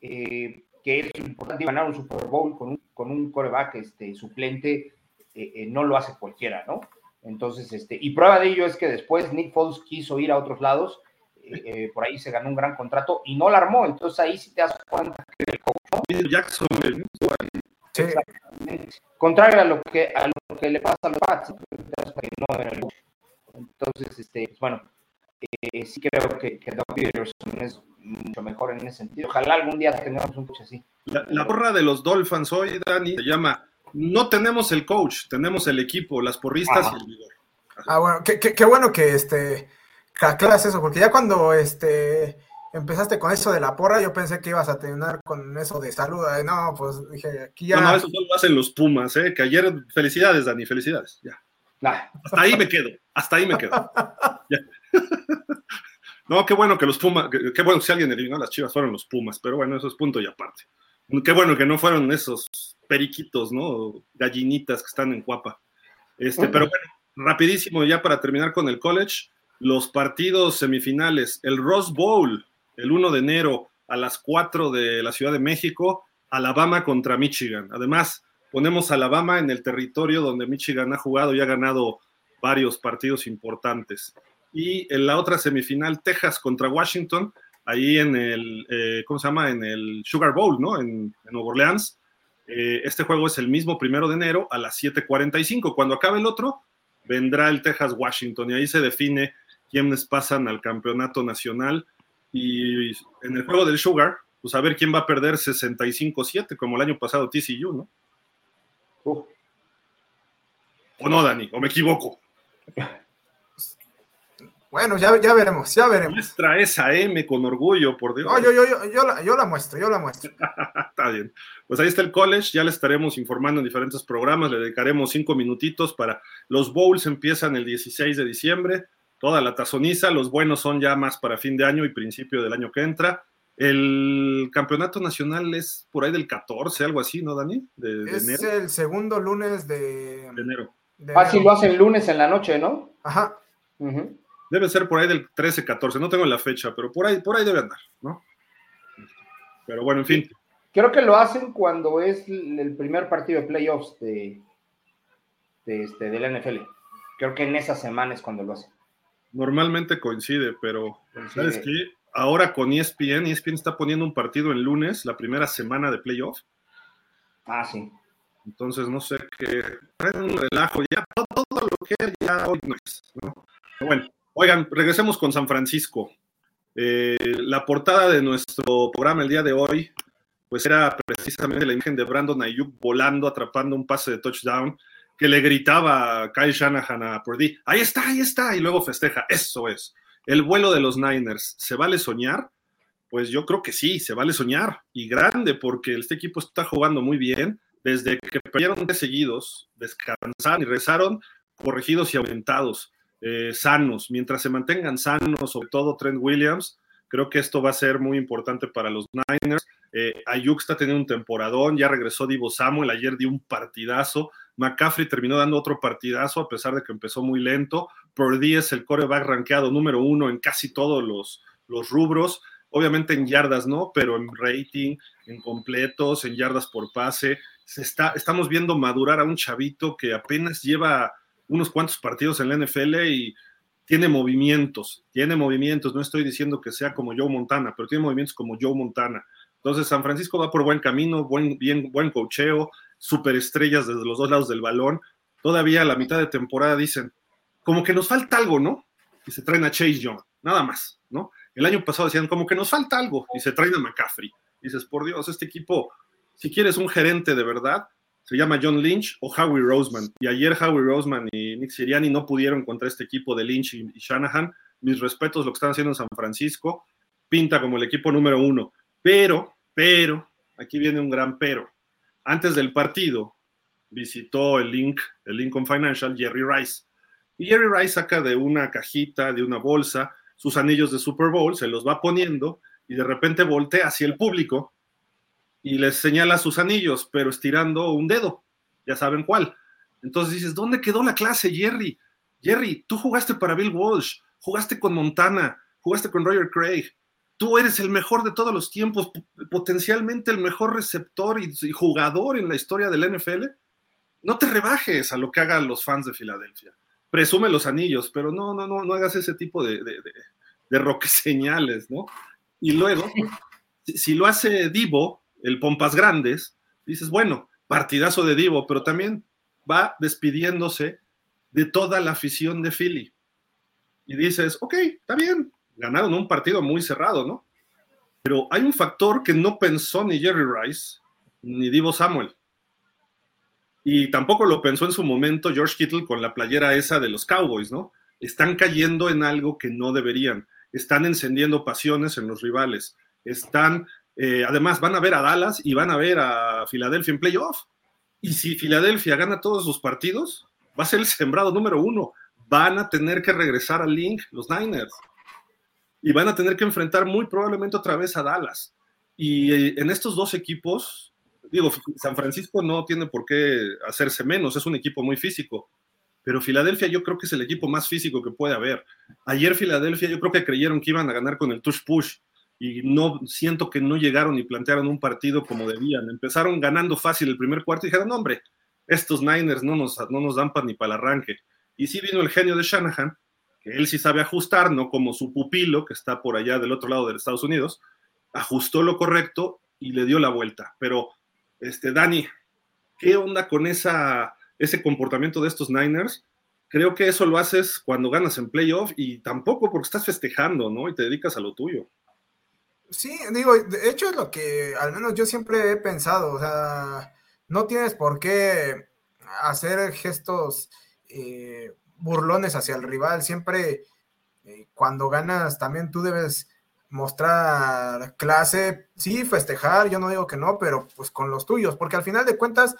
eh, que es importante ganar un Super Bowl con un, con un coreback este, suplente, eh, eh, no lo hace cualquiera, ¿no? Entonces, este, y prueba de ello es que después Nick Foles quiso ir a otros lados, por ahí se ganó un gran contrato y no la armó, entonces ahí sí te das cuenta que el coach, ¿no? Jackson, Sí. Contrario a lo que a lo que le pasa a los Pats, entonces, este, pues, bueno, eh, sí creo que, que Doug Peterson es mucho mejor en ese sentido. Ojalá algún día tengamos un coach así. La, la porra de los Dolphins hoy, Dani, se llama No tenemos el coach, tenemos el equipo, las porristas y el vigor. Ah, bueno, qué, qué, qué bueno que este aclaras eso, porque ya cuando este empezaste con eso de la porra, yo pensé que ibas a terminar con eso de salud. No, pues dije, aquí ya. No, no, eso solo lo hacen los Pumas, ¿eh? Que ayer, felicidades, Dani, felicidades. Ya. Hasta ahí me quedo, hasta ahí me quedo. no, qué bueno que los Pumas, qué, bueno que si alguien eliminó a las chivas fueron los Pumas, pero bueno, eso es punto y aparte. Qué bueno que no fueron esos periquitos, ¿no? Gallinitas que están en Cuapa. Este, pero bueno, rapidísimo ya para terminar con el college, los partidos semifinales, el Rose Bowl, el 1 de enero a las 4 de la Ciudad de México, Alabama contra Michigan. Además, ponemos Alabama en el territorio donde Michigan ha jugado y ha ganado varios partidos importantes. Y en la otra semifinal, Texas contra Washington, ahí en el, eh, ¿cómo se llama? En el Sugar Bowl, ¿no? En, Nueva Orleans. Eh, este juego es el mismo primero de enero a las 7:45. Cuando acabe el otro, vendrá el Texas-Washington y ahí se define quiénes pasan al campeonato nacional y en el juego del Sugar, pues a ver quién va a perder 65-7, como el año pasado TCU, ¿no? O no, Dani, o me equivoco. Bueno, ya, ya veremos, ya veremos. Muestra esa M con orgullo, por Dios. No, yo, yo, yo, yo, la, yo la muestro, yo la muestro. está bien. Pues ahí está el college, ya le estaremos informando en diferentes programas, le dedicaremos cinco minutitos para los bowls empiezan el 16 de diciembre, toda la tazoniza, los buenos son ya más para fin de año y principio del año que entra. El campeonato nacional es por ahí del 14, algo así, ¿no, Dani? es el segundo lunes de, enero. ah, sí, lo hacen lunes en la noche, ¿no? Ajá. Debe ser por ahí del 13, 14, no tengo la fecha, pero por ahí, por ahí debe andar, ¿no? Pero bueno, en fin. Creo que lo hacen cuando es el primer partido de playoffs de, de, este, de la NFL. Creo que en esa semana es cuando lo hacen. Normalmente coincide, pero ¿sabes qué? Ahora con ESPN, ESPN está poniendo un partido el lunes, la primera semana de playoff. Ah, sí. Entonces, no sé qué. un relajo, ya todo, lo que ya hoy no es. ¿no? bueno, oigan, regresemos con San Francisco. Eh, la portada de nuestro programa el día de hoy, pues era precisamente la imagen de Brandon Ayuk volando, atrapando un pase de touchdown que le gritaba Kyle Shanahan a Purdy, ahí está, ahí está, y luego festeja, eso es. El vuelo de los Niners, ¿se vale soñar? Pues yo creo que sí, se vale soñar, y grande, porque este equipo está jugando muy bien, desde que perdieron de seguidos, descansaron y regresaron corregidos y aumentados, eh, sanos. Mientras se mantengan sanos, sobre todo Trent Williams, creo que esto va a ser muy importante para los Niners. Eh, Ayuk está teniendo un temporadón, ya regresó Divo Samuel, ayer dio un partidazo. McCaffrey terminó dando otro partidazo a pesar de que empezó muy lento. Purdy es el coreback rankeado número uno en casi todos los, los rubros. Obviamente en yardas no, pero en rating, en completos, en yardas por pase. Se está, estamos viendo madurar a un chavito que apenas lleva unos cuantos partidos en la NFL y tiene movimientos, tiene movimientos. No estoy diciendo que sea como Joe Montana, pero tiene movimientos como Joe Montana. Entonces, San Francisco va por buen camino, buen, bien, buen cocheo, superestrellas desde los dos lados del balón. Todavía a la mitad de temporada dicen, como que nos falta algo, ¿no? Y se traen a Chase Young, nada más, ¿no? El año pasado decían, como que nos falta algo, y se traen a McCaffrey. dices, por Dios, este equipo, si quieres un gerente de verdad, se llama John Lynch o Howie Roseman. Y ayer Howie Roseman y Nick Siriani no pudieron contra este equipo de Lynch y Shanahan. Mis respetos lo que están haciendo en San Francisco. Pinta como el equipo número uno. Pero, pero, aquí viene un gran pero. Antes del partido visitó el Link, el Lincoln Financial, Jerry Rice. Y Jerry Rice saca de una cajita, de una bolsa, sus anillos de Super Bowl, se los va poniendo y de repente voltea hacia el público y les señala sus anillos, pero estirando un dedo, ya saben cuál. Entonces dices, ¿dónde quedó la clase, Jerry? Jerry, tú jugaste para Bill Walsh, jugaste con Montana, jugaste con Roger Craig, tú eres el mejor de todos los tiempos, potencialmente el mejor receptor y, jugador en la historia del NFL. No te rebajes a lo que hagan los fans de Filadelfia. Presume los anillos, pero no, no, no, no hagas ese tipo de, de, señales, ¿no? Y luego, si lo hace Divo, el Pompas Grandes, dices, bueno, partidazo de Divo, pero también va despidiéndose de toda la afición de Philly. Y dices, ok, está bien, ganaron un partido muy cerrado, ¿no? Pero hay un factor que no pensó ni Jerry Rice ni Divo Samuel. Y tampoco lo pensó en su momento George Kittle con la playera esa de los Cowboys, ¿no? Están cayendo en algo que no deberían. Están encendiendo pasiones en los rivales. Están eh, además, van a ver a Dallas y van a ver a Filadelfia en playoff. Y si Filadelfia gana todos sus partidos, va a ser el sembrado número uno. Van a tener que regresar al Link los Niners. Y van a tener que enfrentar muy probablemente otra vez a Dallas. Y eh, en estos dos equipos, digo, San Francisco no tiene por qué hacerse menos, es un equipo muy físico. Pero Filadelfia yo creo que es el equipo más físico que puede haber. Ayer Filadelfia yo creo que creyeron que iban a ganar con el touch push y no siento que no llegaron y plantearon un partido como debían. Empezaron ganando fácil el primer cuarto y dijeron, no, hombre, estos Niners no nos, no nos dan para ni para el arranque. Y sí vino el genio de Shanahan, que él sí sabe ajustar, no como su pupilo, que está por allá del otro lado de Estados Unidos, ajustó lo correcto y le dio la vuelta. Pero, este, Dani, ¿qué onda con esa, ese comportamiento de estos Niners? Creo que eso lo haces cuando ganas en playoff y tampoco porque estás festejando, ¿no? Y te dedicas a lo tuyo. Sí, digo, de hecho es lo que al menos yo siempre he pensado, o sea, no tienes por qué hacer gestos eh, burlones hacia el rival, siempre eh, cuando ganas también tú debes mostrar clase, sí, festejar, yo no digo que no, pero pues con los tuyos, porque al final de cuentas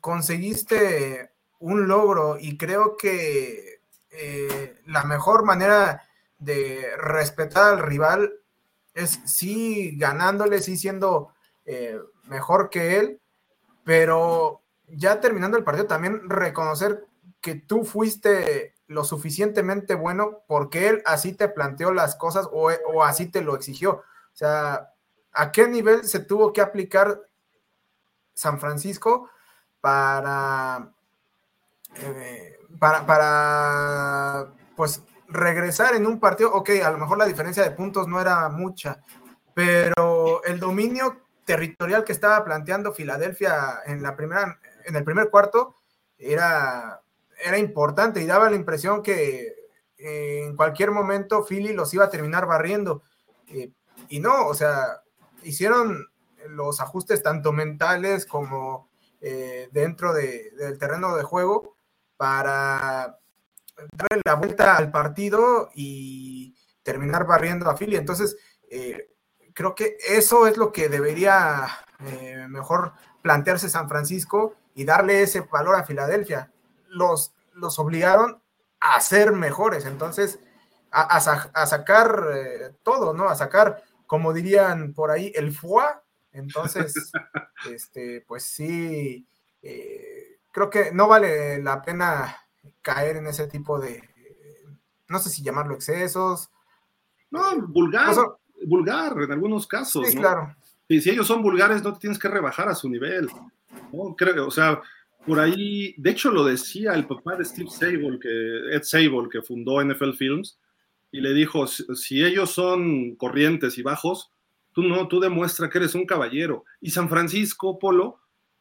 conseguiste un logro y creo que eh, la mejor manera de respetar al rival es sí ganándole, sí siendo eh, mejor que él, pero ya terminando el partido también reconocer tú fuiste lo suficientemente bueno porque él así te planteó las cosas o, así te lo exigió. O sea, ¿a qué nivel se tuvo que aplicar San Francisco para, eh, para, para pues regresar en un partido, ok, a lo mejor la diferencia de puntos no era mucha, pero el dominio territorial que estaba planteando Filadelfia en la primera, en el primer cuarto era, era importante y daba la impresión que eh, en cualquier momento Philly los iba a terminar barriendo. Eh, y no, o sea, hicieron los ajustes tanto mentales como eh, dentro del terreno de juego para darle la vuelta al partido y terminar barriendo a Philly. Entonces, eh, creo que eso es lo que debería mejor plantearse San Francisco y darle ese valor a Filadelfia. Los, los obligaron a ser mejores, entonces a, sacar eh, todo, ¿no? A sacar, como dirían por ahí, el foie. Entonces, este, pues sí, eh, creo que no vale la pena caer en ese tipo de, no sé si llamarlo excesos. No, vulgar, vulgar en algunos casos. Sí, claro. Y si ellos son vulgares, no te tienes que rebajar a su nivel. ¿no? Creo, o sea, por ahí, de hecho lo decía el papá de Steve Sable, que, Ed Sable, que fundó NFL Films, y le dijo, si ellos son corrientes y bajos, tú no, tú demuestra que eres un caballero. Y San Francisco, Polo,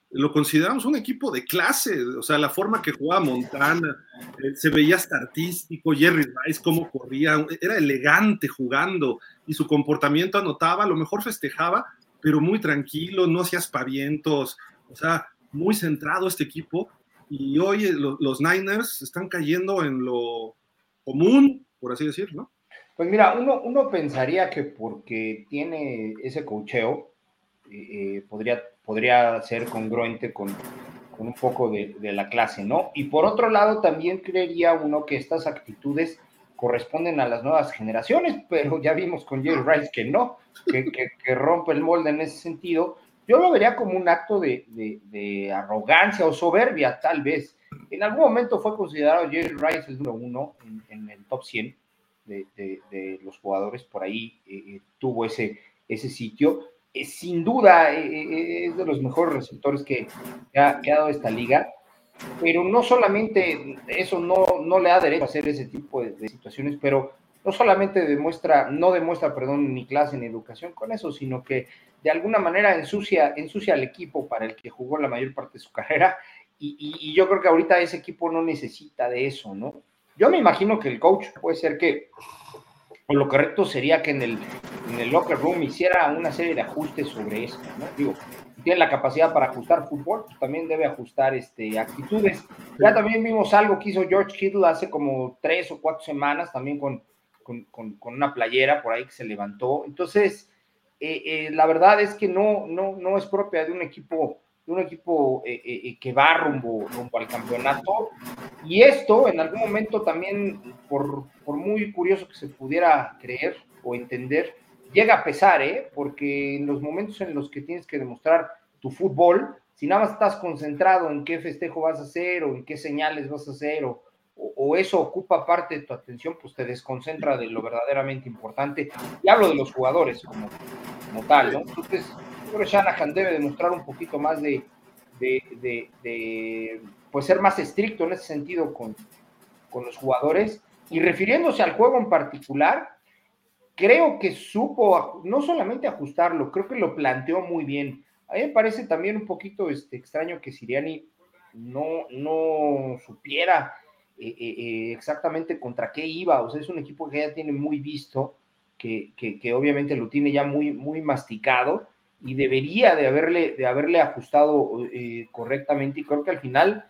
lo consideramos un equipo de clase, o sea, la forma que jugaba Montana, eh, se veía hasta artístico, Jerry Rice, cómo corría, era elegante jugando y su comportamiento anotaba, a lo mejor festejaba, pero muy tranquilo, no hacía aspavientos, o sea, muy centrado este equipo. Y hoy eh, los Niners están cayendo en lo común, por así decirlo. Pues mira, uno, uno pensaría que porque tiene ese cocheo, eh, podría podría ser congruente con, un poco de, la clase, ¿no? Y por otro lado, también creería uno que estas actitudes corresponden a las nuevas generaciones, pero ya vimos con Jerry Rice que no, que, rompe el molde en ese sentido. Yo lo vería como un acto de, arrogancia o soberbia, tal vez. En algún momento fue considerado Jerry Rice el número uno en, el top 100 de, los jugadores, por ahí eh, eh, tuvo ese, ese sitio. Eh, sin duda es de los mejores receptores que, ha, dado esta liga, pero no solamente eso no, no le da derecho a hacer ese tipo de, situaciones, pero no solamente demuestra, no demuestra, perdón, ni clase ni educación con eso, sino que de alguna manera ensucia, ensucia al equipo para el que jugó la mayor parte de su carrera, y, yo creo que ahorita ese equipo no necesita de eso, ¿no? Yo me imagino que el coach puede ser que o lo correcto sería que en el, en el locker room hiciera una serie de ajustes sobre esto, ¿no? Digo, tiene la capacidad para ajustar fútbol, pues también debe ajustar este, actitudes. Ya también vimos algo que hizo George Kittle hace como tres o cuatro semanas, también con, con, con, una playera por ahí que se levantó. Entonces, eh, eh, la verdad es que no, no, no es propia de un equipo un equipo eh, eh, eh, que va rumbo, rumbo, al campeonato. Y esto, en algún momento también, por, por, muy curioso que se pudiera creer o entender, llega a pesar, ¿eh? porque en los momentos en los que tienes que demostrar tu fútbol, si nada más estás concentrado en qué festejo vas a hacer o en qué señales vas a hacer o, o, eso ocupa parte de tu atención, pues te desconcentra de lo verdaderamente importante. Y hablo de los jugadores como, tal, ¿no? Entonces, creo que Shanahan debe demostrar un poquito más de, de, pues ser más estricto en ese sentido con, con los jugadores. Y refiriéndose al juego en particular, creo que supo no solamente ajustarlo, creo que lo planteó muy bien. A mí me parece también un poquito este, extraño que Siriani no, no supiera eh, eh, exactamente contra qué iba. O sea, es un equipo que ya tiene muy visto, que, que obviamente lo tiene ya muy, muy masticado y debería de haberle, de haberle ajustado eh, correctamente y creo que al final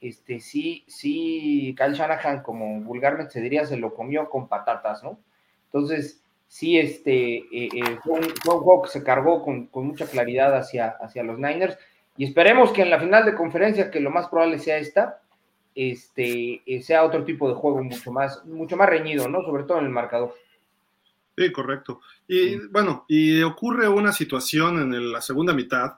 este, sí, sí, Kyle Shanahan, como vulgarmente se diría, se lo comió con patatas, ¿no? Entonces, sí, este, fue, un, juego que se cargó con, mucha claridad hacia, hacia los Niners y esperemos que en la final de conferencia, que lo más probable sea esta, este, sea otro tipo de juego mucho más, mucho más reñido, ¿no? Sobre todo en el marcador. Sí, correcto. Y bueno, y ocurre una situación en la segunda mitad.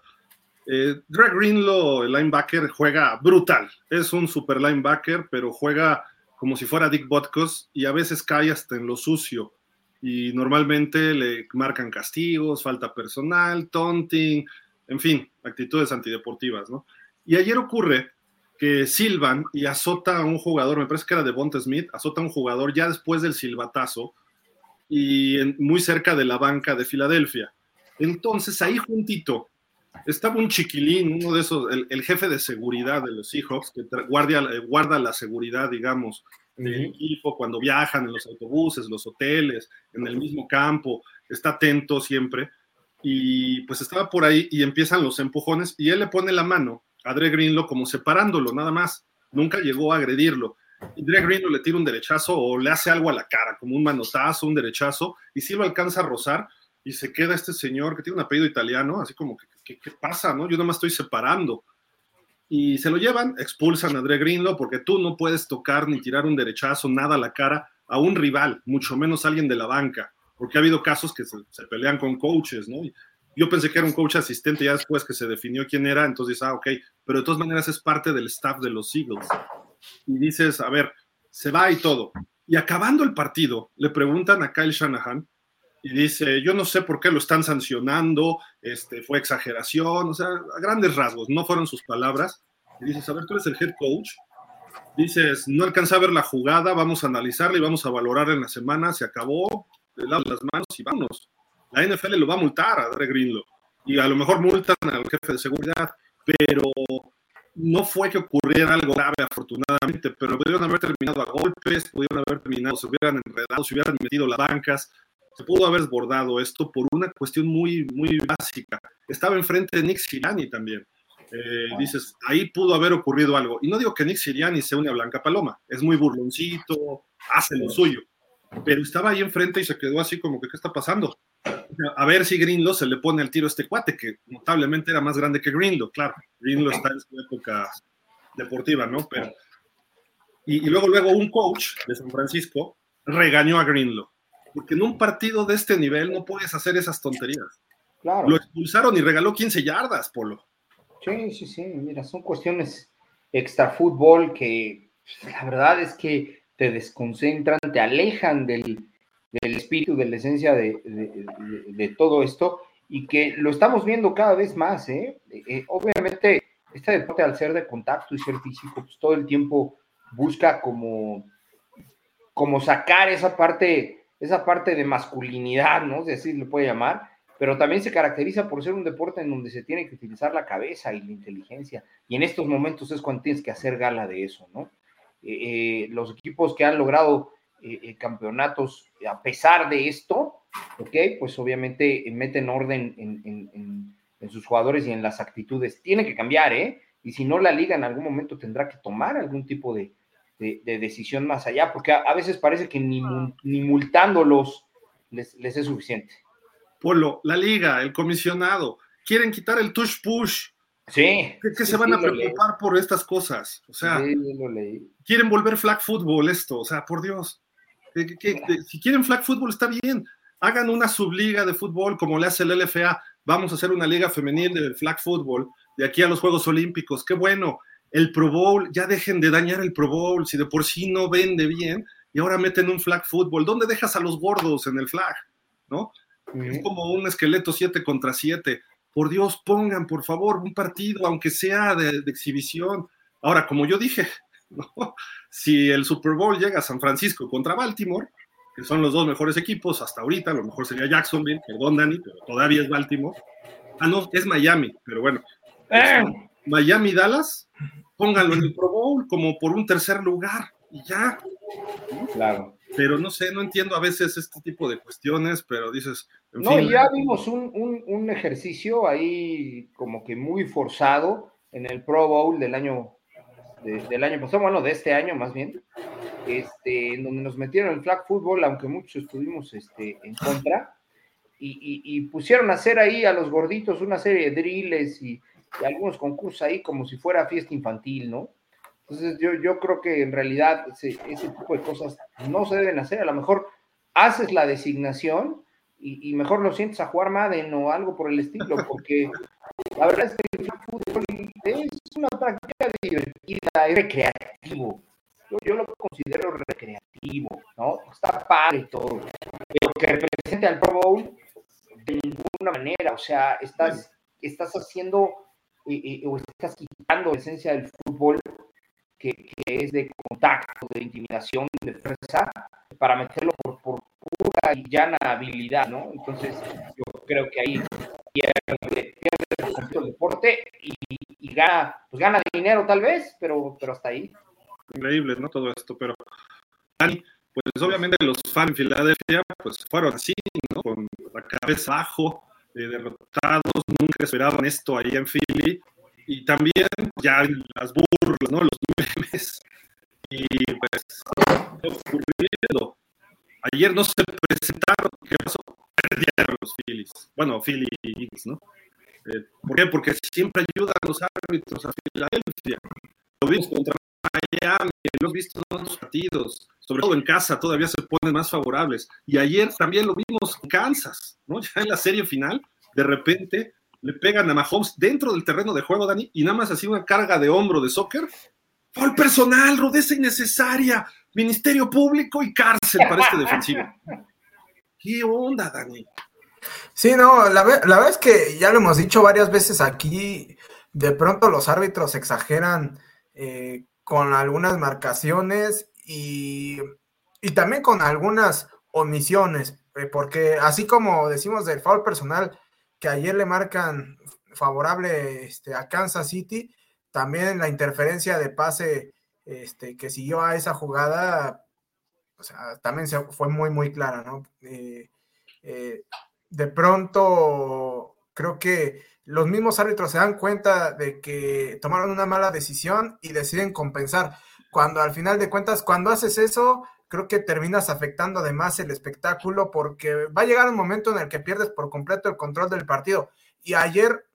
Eh, Greg Greenlow, el linebacker, juega brutal. Es un super linebacker, pero juega como si fuera Dick Butkus y a veces cae hasta en lo sucio. Y normalmente le marcan castigos, falta personal, taunting, en fin, actitudes antideportivas, ¿no? Y ayer ocurre que silban y azota a un jugador, me parece que era de Bonte Smith, azota a un jugador ya después del silbatazo y muy cerca de la banca de Filadelfia. Entonces ahí juntito estaba un chiquilín, uno de esos, el, jefe de seguridad de los Seahawks, que guardia, eh, guarda la seguridad, digamos, del equipo cuando viajan en los autobuses, los hoteles, en el mismo campo, está atento siempre. Y pues estaba por ahí y empiezan los empujones y él le pone la mano a Dre Greenlow como separándolo, nada más. Nunca llegó a agredirlo y Greg Green le tira un derechazo o le hace algo a la cara, como un manotazo, un derechazo, y si lo alcanza a rozar, y se queda este señor que tiene un apellido italiano, así como que ¿qué, pasa? ¿no? Yo no me estoy separando. Y se lo llevan, expulsan a Dre Greenlow porque tú no puedes tocar ni tirar un derechazo, nada a la cara a un rival, mucho menos alguien de la banca, porque ha habido casos que se, pelean con coaches, ¿no? Yo pensé que era un coach asistente ya después que se definió quién era, entonces, ah, ok, pero de todas maneras es parte del staff de los Eagles. Y dices, a ver, se va y todo. Y acabando el partido, le preguntan a Kyle Shanahan y dice, yo no sé por qué lo están sancionando, este, fue exageración, o sea, a grandes rasgos, no fueron sus palabras. Y dices, a ver, tú eres el head coach, dices, no alcanza a ver la jugada, vamos a analizarla y vamos a valorar en la semana, se acabó, le lavo las manos y vámonos. La NFL lo va a multar a Dre Greenlow y a lo mejor multan al jefe de seguridad, pero no fue que ocurriera algo grave, afortunadamente, pero pudieron haber terminado a golpes, pudieron haber terminado, se hubieran enredado, se hubieran metido las bancas, se pudo haber desbordado esto por una cuestión muy, muy básica. Estaba enfrente de Nick Siriani también. Eh, dices, ahí pudo haber ocurrido algo. Y no digo que Nick Siriani sea una Blanca Paloma, es muy burloncito, hace lo suyo, pero estaba ahí enfrente y se quedó así como que, ¿qué está pasando? A ver si Greenlow se le pone al tiro a este cuate, que notablemente era más grande que Greenlow, claro. Greenlow está en su época deportiva, ¿no? Pero, y, y luego, luego un coach de San Francisco regañó a Greenlow, porque en un partido de este nivel no puedes hacer esas tonterías. Claro. Lo expulsaron y regaló 15 yardas, Polo. Sí, sí, sí, mira, son cuestiones extra fútbol que la verdad es que te desconcentran, te alejan del, espíritu, de la esencia de, todo esto y que lo estamos viendo cada vez más. ¿eh? ¿eh? obviamente, este deporte al ser de contacto y ser físico, pues todo el tiempo busca como, como sacar esa parte, esa parte de masculinidad, ¿no? Si así lo puede llamar, pero también se caracteriza por ser un deporte en donde se tiene que utilizar la cabeza y la inteligencia. Y en estos momentos es cuando tienes que hacer gala de eso, ¿no? Eh, eh, los equipos que han logrado eh, campeonatos a pesar de esto, ¿ok? Pues obviamente meten orden en, sus jugadores y en las actitudes. Tiene que cambiar, ¿eh? Y si no, la liga en algún momento tendrá que tomar algún tipo de, decisión más allá, porque a, veces parece que ni, ni multándolos les es suficiente. Polo, la liga, el comisionado, quieren quitar el touch push. Sí. ¿Qué, se van a preocupar por estas cosas? O sea, quieren volver flag football esto, o sea, por Dios. Si quieren flag football está bien. Hagan una subliga de fútbol como le hace el LFA. Vamos a hacer una liga femenil de flag football de aquí a los Juegos Olímpicos. Qué bueno. El Pro Bowl, ya dejen de dañar el Pro Bowl, si de por sí no vende bien, y ahora meten un flag football. ¿Dónde dejas a los gordos en el flag? ¿No? Es como un esqueleto 7 contra 7. Por Dios, pongan, por favor, un partido, aunque sea de, exhibición. Ahora, como yo dije, si el Super Bowl llega a San Francisco contra Baltimore, que son los dos mejores equipos hasta ahorita, a lo mejor sería Jacksonville, perdón Dani, pero todavía es Baltimore. Ah, no, es Miami, pero bueno. Eh. Miami-Dallas, pónganlo en el Pro Bowl como por un tercer lugar y ya. Claro pero no sé, no entiendo a veces este tipo de cuestiones, pero dices... no, ya vimos un, ejercicio ahí como que muy forzado en el Pro Bowl del año, del año pasado, bueno, de este año más bien, este, en donde nos metieron el flag football, aunque muchos estuvimos este, en contra, y, pusieron a hacer ahí a los gorditos una serie de drills y algunos concursos ahí como si fuera fiesta infantil, ¿no? Entonces yo, yo creo que en realidad ese, tipo de cosas no se deben hacer. A lo mejor haces la designación y, mejor lo sientes a jugar Madden o algo por el estilo, porque la verdad es que el fútbol es una práctica divertida, es recreativo. Yo, lo considero recreativo, ¿no? Está padre todo. Pero que represente al Pro Bowl de ninguna manera, o sea, estás, estás haciendo eh, eh, o estás quitando la esencia del fútbol que, es de contacto, de intimidación, de fuerza, para meterlo por pura y llana habilidad, ¿no? Entonces, yo creo que ahí pierde, el deporte y, gana, pues gana dinero tal vez, pero, pero hasta ahí. Increíble, ¿no? Todo esto, pero pues obviamente los fans en Filadelfia pues fueron así, ¿no? Con la cabeza abajo, eh, derrotados, nunca esperaban esto ahí en Philly y también ya las burlas, ¿no? Los memes. Y pues, ocurriendo. Ayer no se presentaron, ¿qué pasó? Perdieron los Phillies. Bueno, Philly Eagles, ¿no? Eh, ¿Por qué? Porque siempre ayudan los árbitros a Filadelfia. Lo vimos contra Miami, lo hemos visto en otros partidos, sobre todo en casa, todavía se ponen más favorables. Y ayer también lo vimos en Kansas, ¿no? Ya en la serie final, de repente le pegan a Mahomes dentro del terreno de juego, Dani, y nada más así una carga de hombro de soccer. el personal, rudeza innecesaria, ministerio público y cárcel para este defensivo. ¿Qué onda, Dani? Sí, no, la, verdad es que ya lo hemos dicho varias veces aquí, de pronto los árbitros exageran eh, con algunas marcaciones y, también con algunas omisiones, eh, porque así como decimos del foul personal, que ayer le marcan favorable este, a Kansas City, también la interferencia de pase este, que siguió a esa jugada, o sea, también se, fue muy, muy clara, ¿no? Eh, de pronto creo que los mismos árbitros se dan cuenta de que tomaron una mala decisión y deciden compensar. Cuando al final de cuentas, cuando haces eso, creo que terminas afectando además el espectáculo porque va a llegar un momento en el que pierdes por completo el control del partido. Y ayer,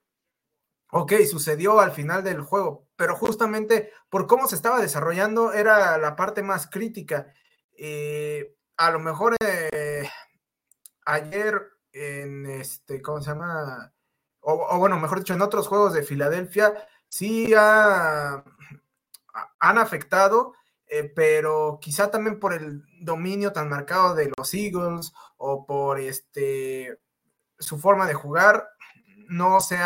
ok, sucedió al final del juego, pero justamente por cómo se estaba desarrollando era la parte más crítica. Eh, a lo mejor eh, ayer en este, ¿cómo se llama? O, bueno, mejor dicho, en otros juegos de Filadelfia, sí han afectado, eh, pero quizá también por el dominio tan marcado de los Eagles o por este su forma de jugar, no, se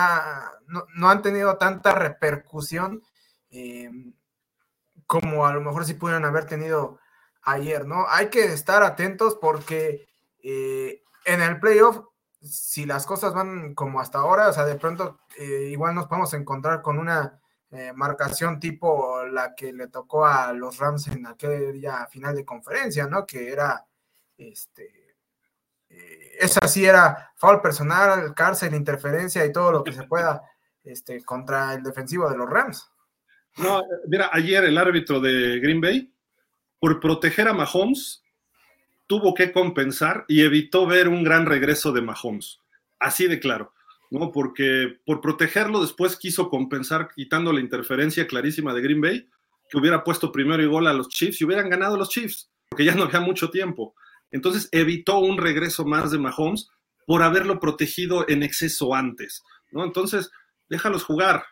no, han tenido tanta repercusión eh, como a lo mejor sí pudieran haber tenido ayer, ¿no? Hay que estar atentos porque eh, en el playoff, si las cosas van como hasta ahora, o sea, de pronto eh, igual nos podemos encontrar con una marcación tipo la que le tocó a los Rams en aquella final de conferencia, ¿no? Que era, este, esa sí era foul personal, cárcel, interferencia y todo lo que se pueda este, contra el defensivo de los Rams. No, mira, ayer el árbitro de Green Bay, por proteger a Mahomes, tuvo que compensar y evitó ver un gran regreso de Mahomes. Así de claro, ¿no? Porque por protegerlo después quiso compensar quitando la interferencia clarísima de Green Bay, que hubiera puesto primero y gol a los Chiefs y hubieran ganado los Chiefs, porque ya no había mucho tiempo. Entonces evitó un regreso más de Mahomes por haberlo protegido en exceso antes, ¿no? Entonces, déjalos jugar,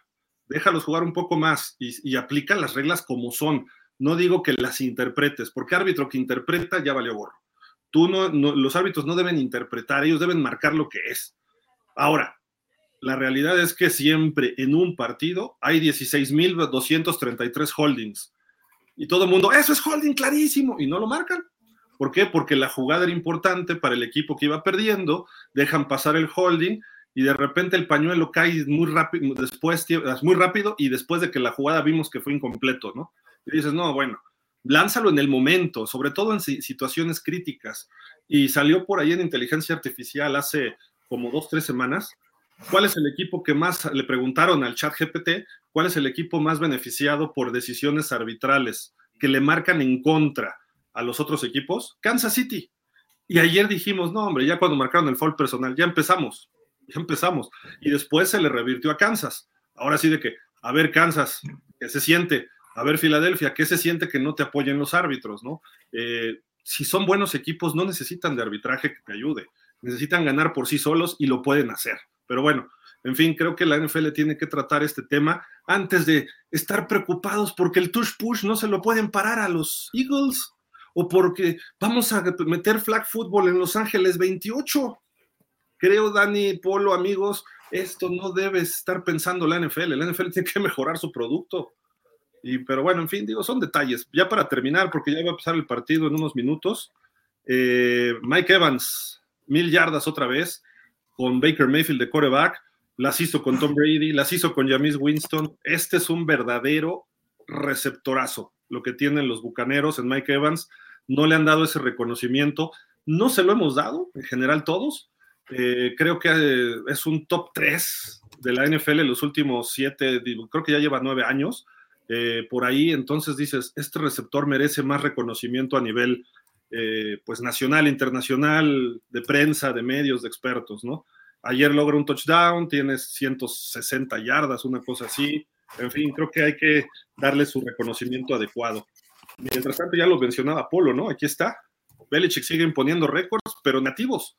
déjalos jugar un poco más y, aplica las reglas como son. No digo que las interpretes, porque árbitro que interpreta ya valió gorro. Tú no, los árbitros no deben interpretar, ellos deben marcar lo que es. Ahora, la realidad es que siempre en un partido hay 16.233 holdings. Y todo el mundo, eso es holding clarísimo, y no lo marcan. ¿Por qué? Porque la jugada era importante para el equipo que iba perdiendo, dejan pasar el holding y de repente el pañuelo cae muy rápido, después, muy rápido y después de que la jugada vimos que fue incompleto, ¿no? Y dices, no, bueno, lánzalo en el momento, sobre todo en situaciones críticas. Y salió por ahí en inteligencia artificial hace como dos, tres semanas. ¿Cuál es el equipo que más, le preguntaron al chat GPT, cuál es el equipo más beneficiado por decisiones arbitrales que le marcan en contra a los otros equipos? Kansas City. Y ayer dijimos, no, hombre, ya cuando marcaron el foul personal, ya empezamos, ya empezamos. Y después se le revirtió a Kansas. Ahora sí de que, a ver, Kansas, ¿qué se siente? A ver, Filadelfia, ¿qué se siente que no te apoyen los árbitros, no? Eh, si son buenos equipos, no necesitan de arbitraje que te ayude. Necesitan ganar por sí solos y lo pueden hacer. Pero bueno, en fin, creo que la NFL tiene que tratar este tema antes de estar preocupados porque el touch push no se lo pueden parar a los Eagles o porque vamos a meter flag football en Los Ángeles 28. Creo, Dani, Polo, amigos, esto no debe estar pensando la NFL. La NFL tiene que mejorar su producto. Y, pero bueno, en fin, digo, son detalles. Ya para terminar, porque ya va a empezar el partido en unos minutos. Eh, Mike Evans, mil yardas otra vez, con Baker Mayfield de quarterback. Las hizo con Tom Brady, las hizo con Jamis Winston. Este es un verdadero receptorazo, lo que tienen los bucaneros en Mike Evans. No le han dado ese reconocimiento. No se lo hemos dado, en general todos. Eh, creo que eh, es un top 3 de la NFL en los últimos siete, creo que ya lleva nueve años. Eh, por ahí, entonces dices, este receptor merece más reconocimiento a nivel eh, pues nacional, internacional, de prensa, de medios, de expertos, ¿no? Ayer logra un touchdown, tiene 160 yardas, una cosa así. En fin, creo que hay que darle su reconocimiento adecuado. Mientras tanto, ya lo mencionaba Polo, ¿no? Aquí está. Belichick sigue imponiendo récords, pero nativos.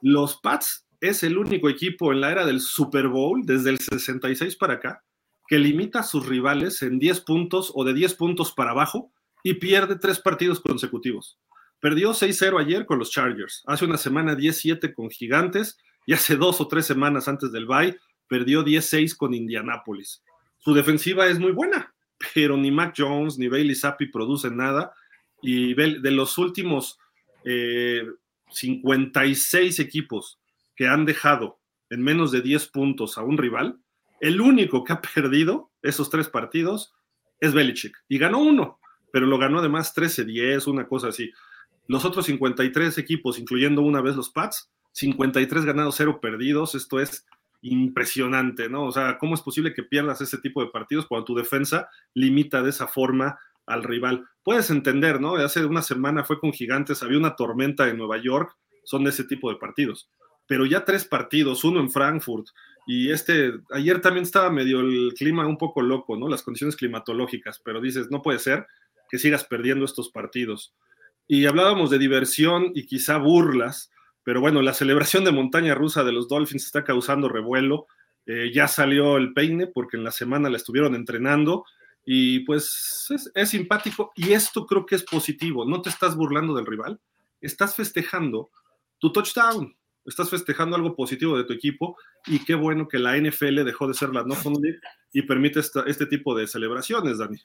Los Pats es el único equipo en la era del Super Bowl, desde el 66 para acá, que limita a sus rivales en 10 puntos o de 10 puntos para abajo y pierde tres partidos consecutivos. Perdió 6-0 ayer con los Chargers, hace una semana 10-7 con Gigantes y hace dos o tres semanas antes del bye perdió 10-6 con Indianápolis. Su defensiva es muy buena, pero ni Mac Jones ni Bailey Zappi producen nada y de los últimos 56 eh, equipos que han dejado en menos de 10 puntos a un rival, el único que ha perdido esos tres partidos es Belichick. Y ganó uno, pero lo ganó además 13-10, una cosa así. Los otros 53 equipos, incluyendo una vez los Pats, 53 ganados, 0 perdidos. Esto es impresionante, ¿no? O sea, ¿cómo es posible que pierdas ese tipo de partidos cuando tu defensa limita de esa forma al rival? Puedes entender, ¿no? Hace una semana fue con Gigantes, había una tormenta en Nueva York, son de ese tipo de partidos. Pero ya tres partidos, uno en Frankfurt, y este, ayer también estaba medio el clima un poco loco, ¿no? Las condiciones climatológicas, pero dices, no puede ser que sigas perdiendo estos partidos. Y hablábamos de diversión y quizá burlas, pero bueno, la celebración de montaña rusa de los Dolphins está causando revuelo. Eh, ya salió el peine porque en la semana la estuvieron entrenando y pues es, simpático y esto creo que es positivo. No te estás burlando del rival, estás festejando tu touchdown estás festejando algo positivo de tu equipo y qué bueno que la NFL dejó de ser la no League y permite este tipo de celebraciones, Dani.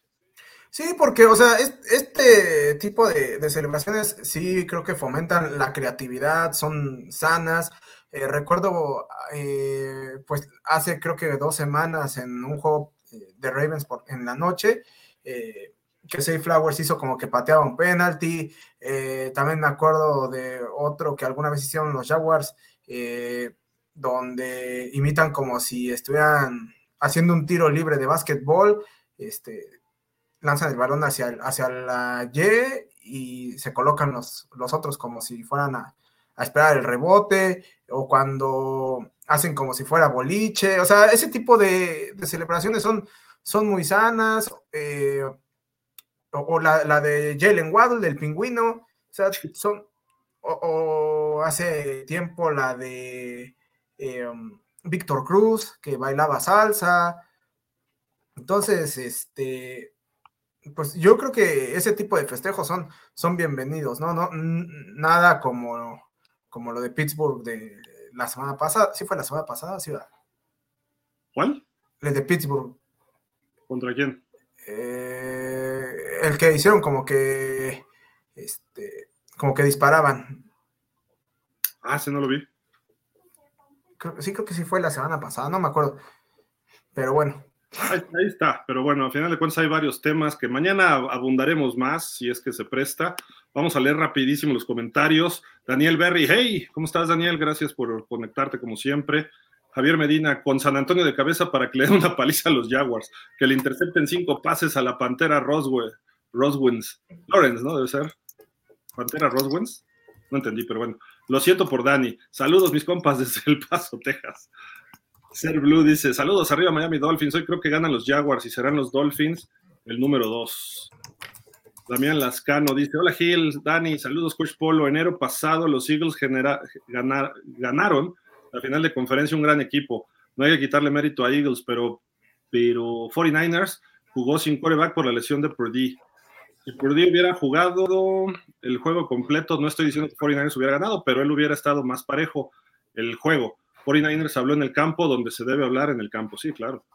Sí, porque, o sea, este tipo de, celebraciones sí creo que fomentan la creatividad, son sanas. Eh, recuerdo, eh, pues hace creo que dos semanas en un juego eh, de Ravens en la noche, que Say Flowers hizo como que pateaba un penalty. Eh, también me acuerdo de otro que alguna vez hicieron los Jaguars, eh, donde imitan como si estuvieran haciendo un tiro libre de básquetbol. Este, lanzan el balón hacia, hacia la Y y se colocan los, los otros como si fueran a, esperar el rebote, o cuando hacen como si fuera boliche. O sea, ese tipo de, celebraciones son, son muy sanas. Eh, o, la, de Jalen Waddle, del pingüino, o hace tiempo la de um, Víctor Cruz, que bailaba salsa. Entonces, este, pues yo creo que ese tipo de festejos son, son bienvenidos, ¿no? no nada como, como lo de Pittsburgh de la semana pasada. ¿Sí fue la semana pasada? ¿Sí, ¿Cuál? El de Pittsburgh. ¿Contra quién? Eh, el que hicieron como que este, como que disparaban. Ah, sí, no lo vi. sí, creo que sí fue la semana pasada, no me acuerdo. Pero bueno. Ahí, está, pero bueno, al final de cuentas hay varios temas que mañana abundaremos más si es que se presta. Vamos a leer rapidísimo los comentarios. Daniel Berry, hey, ¿cómo estás Daniel? Gracias por conectarte como siempre. Javier Medina con San Antonio de cabeza para que le den una paliza a los Jaguars, que le intercepten cinco pases a la Pantera Roswell, Roswins, Lawrence, ¿no? Debe ser. Pantera Roswins. No entendí, pero bueno. Lo siento por Dani. Saludos, mis compas, desde El Paso, Texas. Ser Blue dice: Saludos arriba, Miami Dolphins. Hoy creo que ganan los Jaguars y serán los Dolphins el número dos. Damián Lascano dice: Hola Gil, Dani, saludos, Coach Polo. Enero pasado los Eagles ganaron al final de conferencia un gran equipo. No hay que quitarle mérito a Eagles, pero, pero 49ers jugó sin quarterback por la lesión de Purdy. Si Purdy hubiera jugado el juego completo, no estoy diciendo que 49ers hubiera ganado, pero él hubiera estado más parejo el juego. 49ers habló en el campo donde se debe hablar en el campo, sí, claro.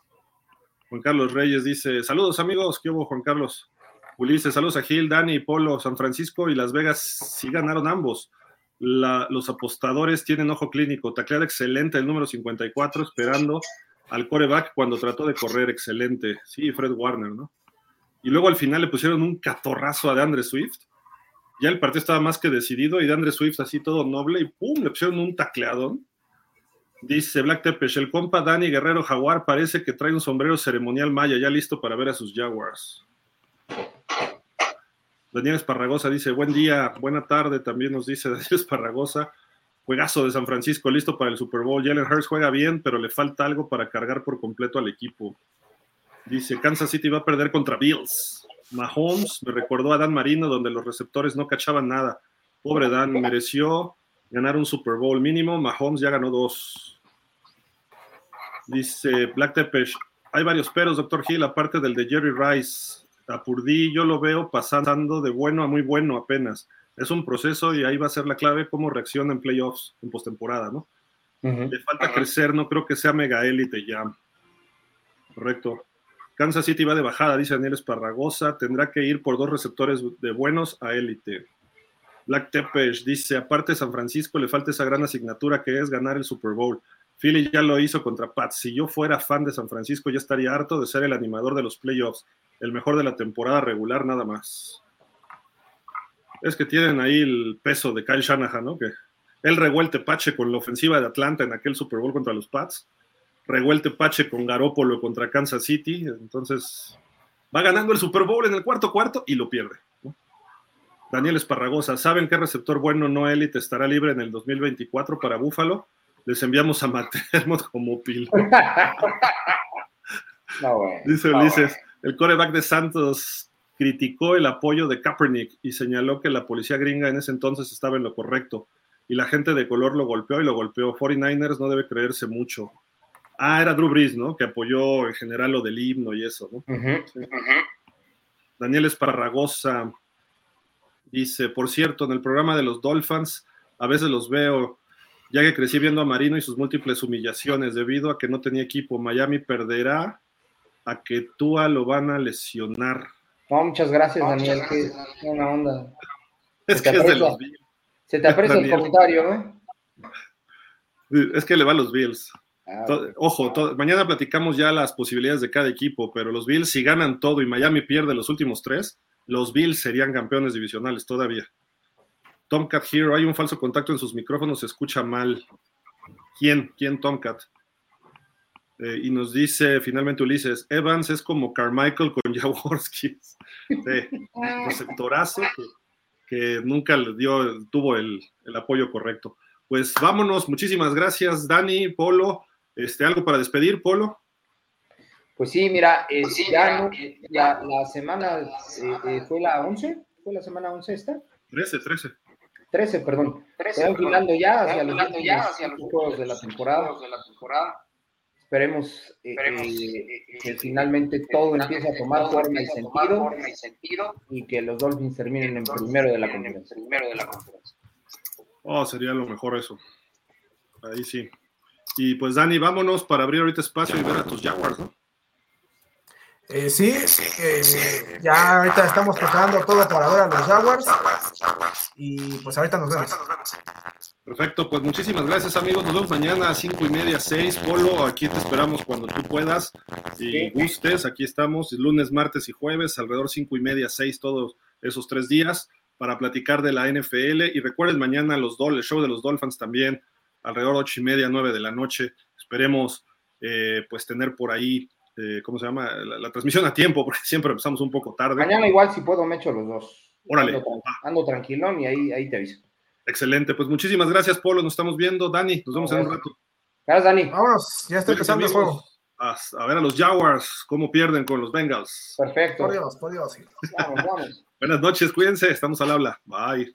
Juan Carlos Reyes dice, saludos amigos, ¿qué hubo Juan Carlos? Ulises, saludos a Gil, Dani, Polo, San Francisco y Las Vegas, sí ganaron ambos los apostadores tienen ojo clínico. Tacleada excelente el número 54, esperando al coreback cuando trató de correr excelente. Sí, Fred Warner, ¿no? Y luego al final le pusieron un catorrazo a DeAndre Swift. Ya el partido estaba más que decidido y DeAndre Swift así todo noble y ¡pum! Le pusieron un tacleadón. Dice Black Tepes, el compa Dani Guerrero Jaguar parece que trae un sombrero ceremonial maya ya listo para ver a sus Jaguars. Daniel Esparragosa dice, buen día, buena tarde, también nos dice Daniel Esparragosa. Juegazo de San Francisco, listo para el Super Bowl. Jalen Hurts juega bien, pero le falta algo para cargar por completo al equipo. Dice, Kansas City va a perder contra Bills. Mahomes me recordó a Dan Marino, donde los receptores no cachaban nada. Pobre Dan, mereció ganar un Super Bowl mínimo. Mahomes ya ganó dos. Dice Black Tepes, hay varios peros, doctor Hill, aparte del de Jerry Rice. A Purdy yo lo veo pasando de bueno a muy bueno apenas es un proceso y ahí va a ser la clave cómo reacciona en playoffs, en postemporada, ¿no? Le falta crecer, no creo que sea mega élite ya. Correcto. Kansas City va de bajada, dice Daniel Esparragosa, tendrá que ir por dos receptores de buenos a élite. Black Tepes dice, aparte San Francisco le falta esa gran asignatura que es ganar el Super Bowl. Philly ya lo hizo contra Pat. Si yo fuera fan de San Francisco, ya estaría harto de ser el animador de los playoffs, el mejor de la temporada regular nada más es que tienen ahí el peso de Kyle Shanahan, ¿no? Que él revuelte Pache con la ofensiva de Atlanta en aquel Super Bowl contra los Pats, revuelte Pache con Garópolo contra Kansas City, entonces va ganando el Super Bowl en el cuarto cuarto y lo pierde. Daniel Esparragosa, ¿saben qué receptor bueno no élite estará libre en el 2024 para Búfalo? Les enviamos a Matermo como pilo. Dice Ulises, el coreback de Santos criticó el apoyo de Kaepernick y señaló que la policía gringa en ese entonces estaba en lo correcto y la gente de color lo golpeó y lo golpeó. 49ers no debe creerse mucho. Ah, era Drew Brees, ¿no? Que apoyó en general lo del himno y eso, ¿no? Daniel Esparragosa dice, por cierto, en el programa de los Dolphins a veces los veo, ya que crecí viendo a Marino y sus múltiples humillaciones debido a que no tenía equipo. Miami perderá a que Tua lo van a lesionar. No, muchas gracias, Daniel. Qué buena onda. Es que es de los Bills. Se te aprecia el comentario, ¿eh? Es que le va a los Bills. Ah, ojo, mañana platicamos ya las posibilidades de cada equipo, pero los Bills, si ganan todo y Miami pierde los últimos tres, los Bills serían campeones divisionales todavía. Tomcat Hero, hay un falso contacto en sus micrófonos, se escucha mal. ¿Quién? ¿Quién Tomcat? Eh, y nos dice finalmente Ulises, Evans es como Carmichael con Jaworski. Sí, receptorazo que, nunca le dio, tuvo el, apoyo correcto. Pues vámonos, muchísimas gracias, Dani, Polo. Este, ¿Algo para despedir, Polo? Pues sí, mira, eh, ya, la semana eh, fue la 11, fue la semana 11 esta. 13, 13. 13, perdón. 13, Están ya hacia los, ya hacia los juegos de la temporada. De la temporada. Esperemos, eh, eh, que finalmente todo empiece a tomar forma y, sentido, y que los Dolphins terminen en primero de la conferencia. Oh, sería lo mejor eso. Ahí sí. Y pues Dani, vámonos para abrir ahorita espacio y ver a tus Jaguars, ¿no? Eh, sí, ya ahorita estamos preparando todo para ver a los Jaguars. Y pues ahorita nos vemos. Perfecto, pues muchísimas gracias amigos. Nos vemos mañana a cinco y media, seis. Polo, aquí te esperamos cuando tú puedas y gustes. Aquí estamos lunes, martes y jueves, alrededor cinco y media, seis, todos esos tres días para platicar de la NFL. Y recuerden mañana los el show de los Dolphins también, alrededor ocho y media, nueve de la noche. Esperemos eh, pues tener por ahí este, ¿cómo se llama? La, transmisión a tiempo, porque siempre empezamos un poco tarde. Mañana igual si puedo me echo los dos. Órale. Ando, tranquilón y ahí, ahí te aviso. Excelente, pues muchísimas gracias, Polo. Nos estamos viendo. Dani, nos vemos en un rato. Gracias, Dani. Vámonos, ya está empezando el juego. A, ver a los Jaguars, cómo pierden con los Bengals. Perfecto. Por Dios, por Dios. Vamos, vamos. Buenas noches, cuídense, estamos al habla. Bye.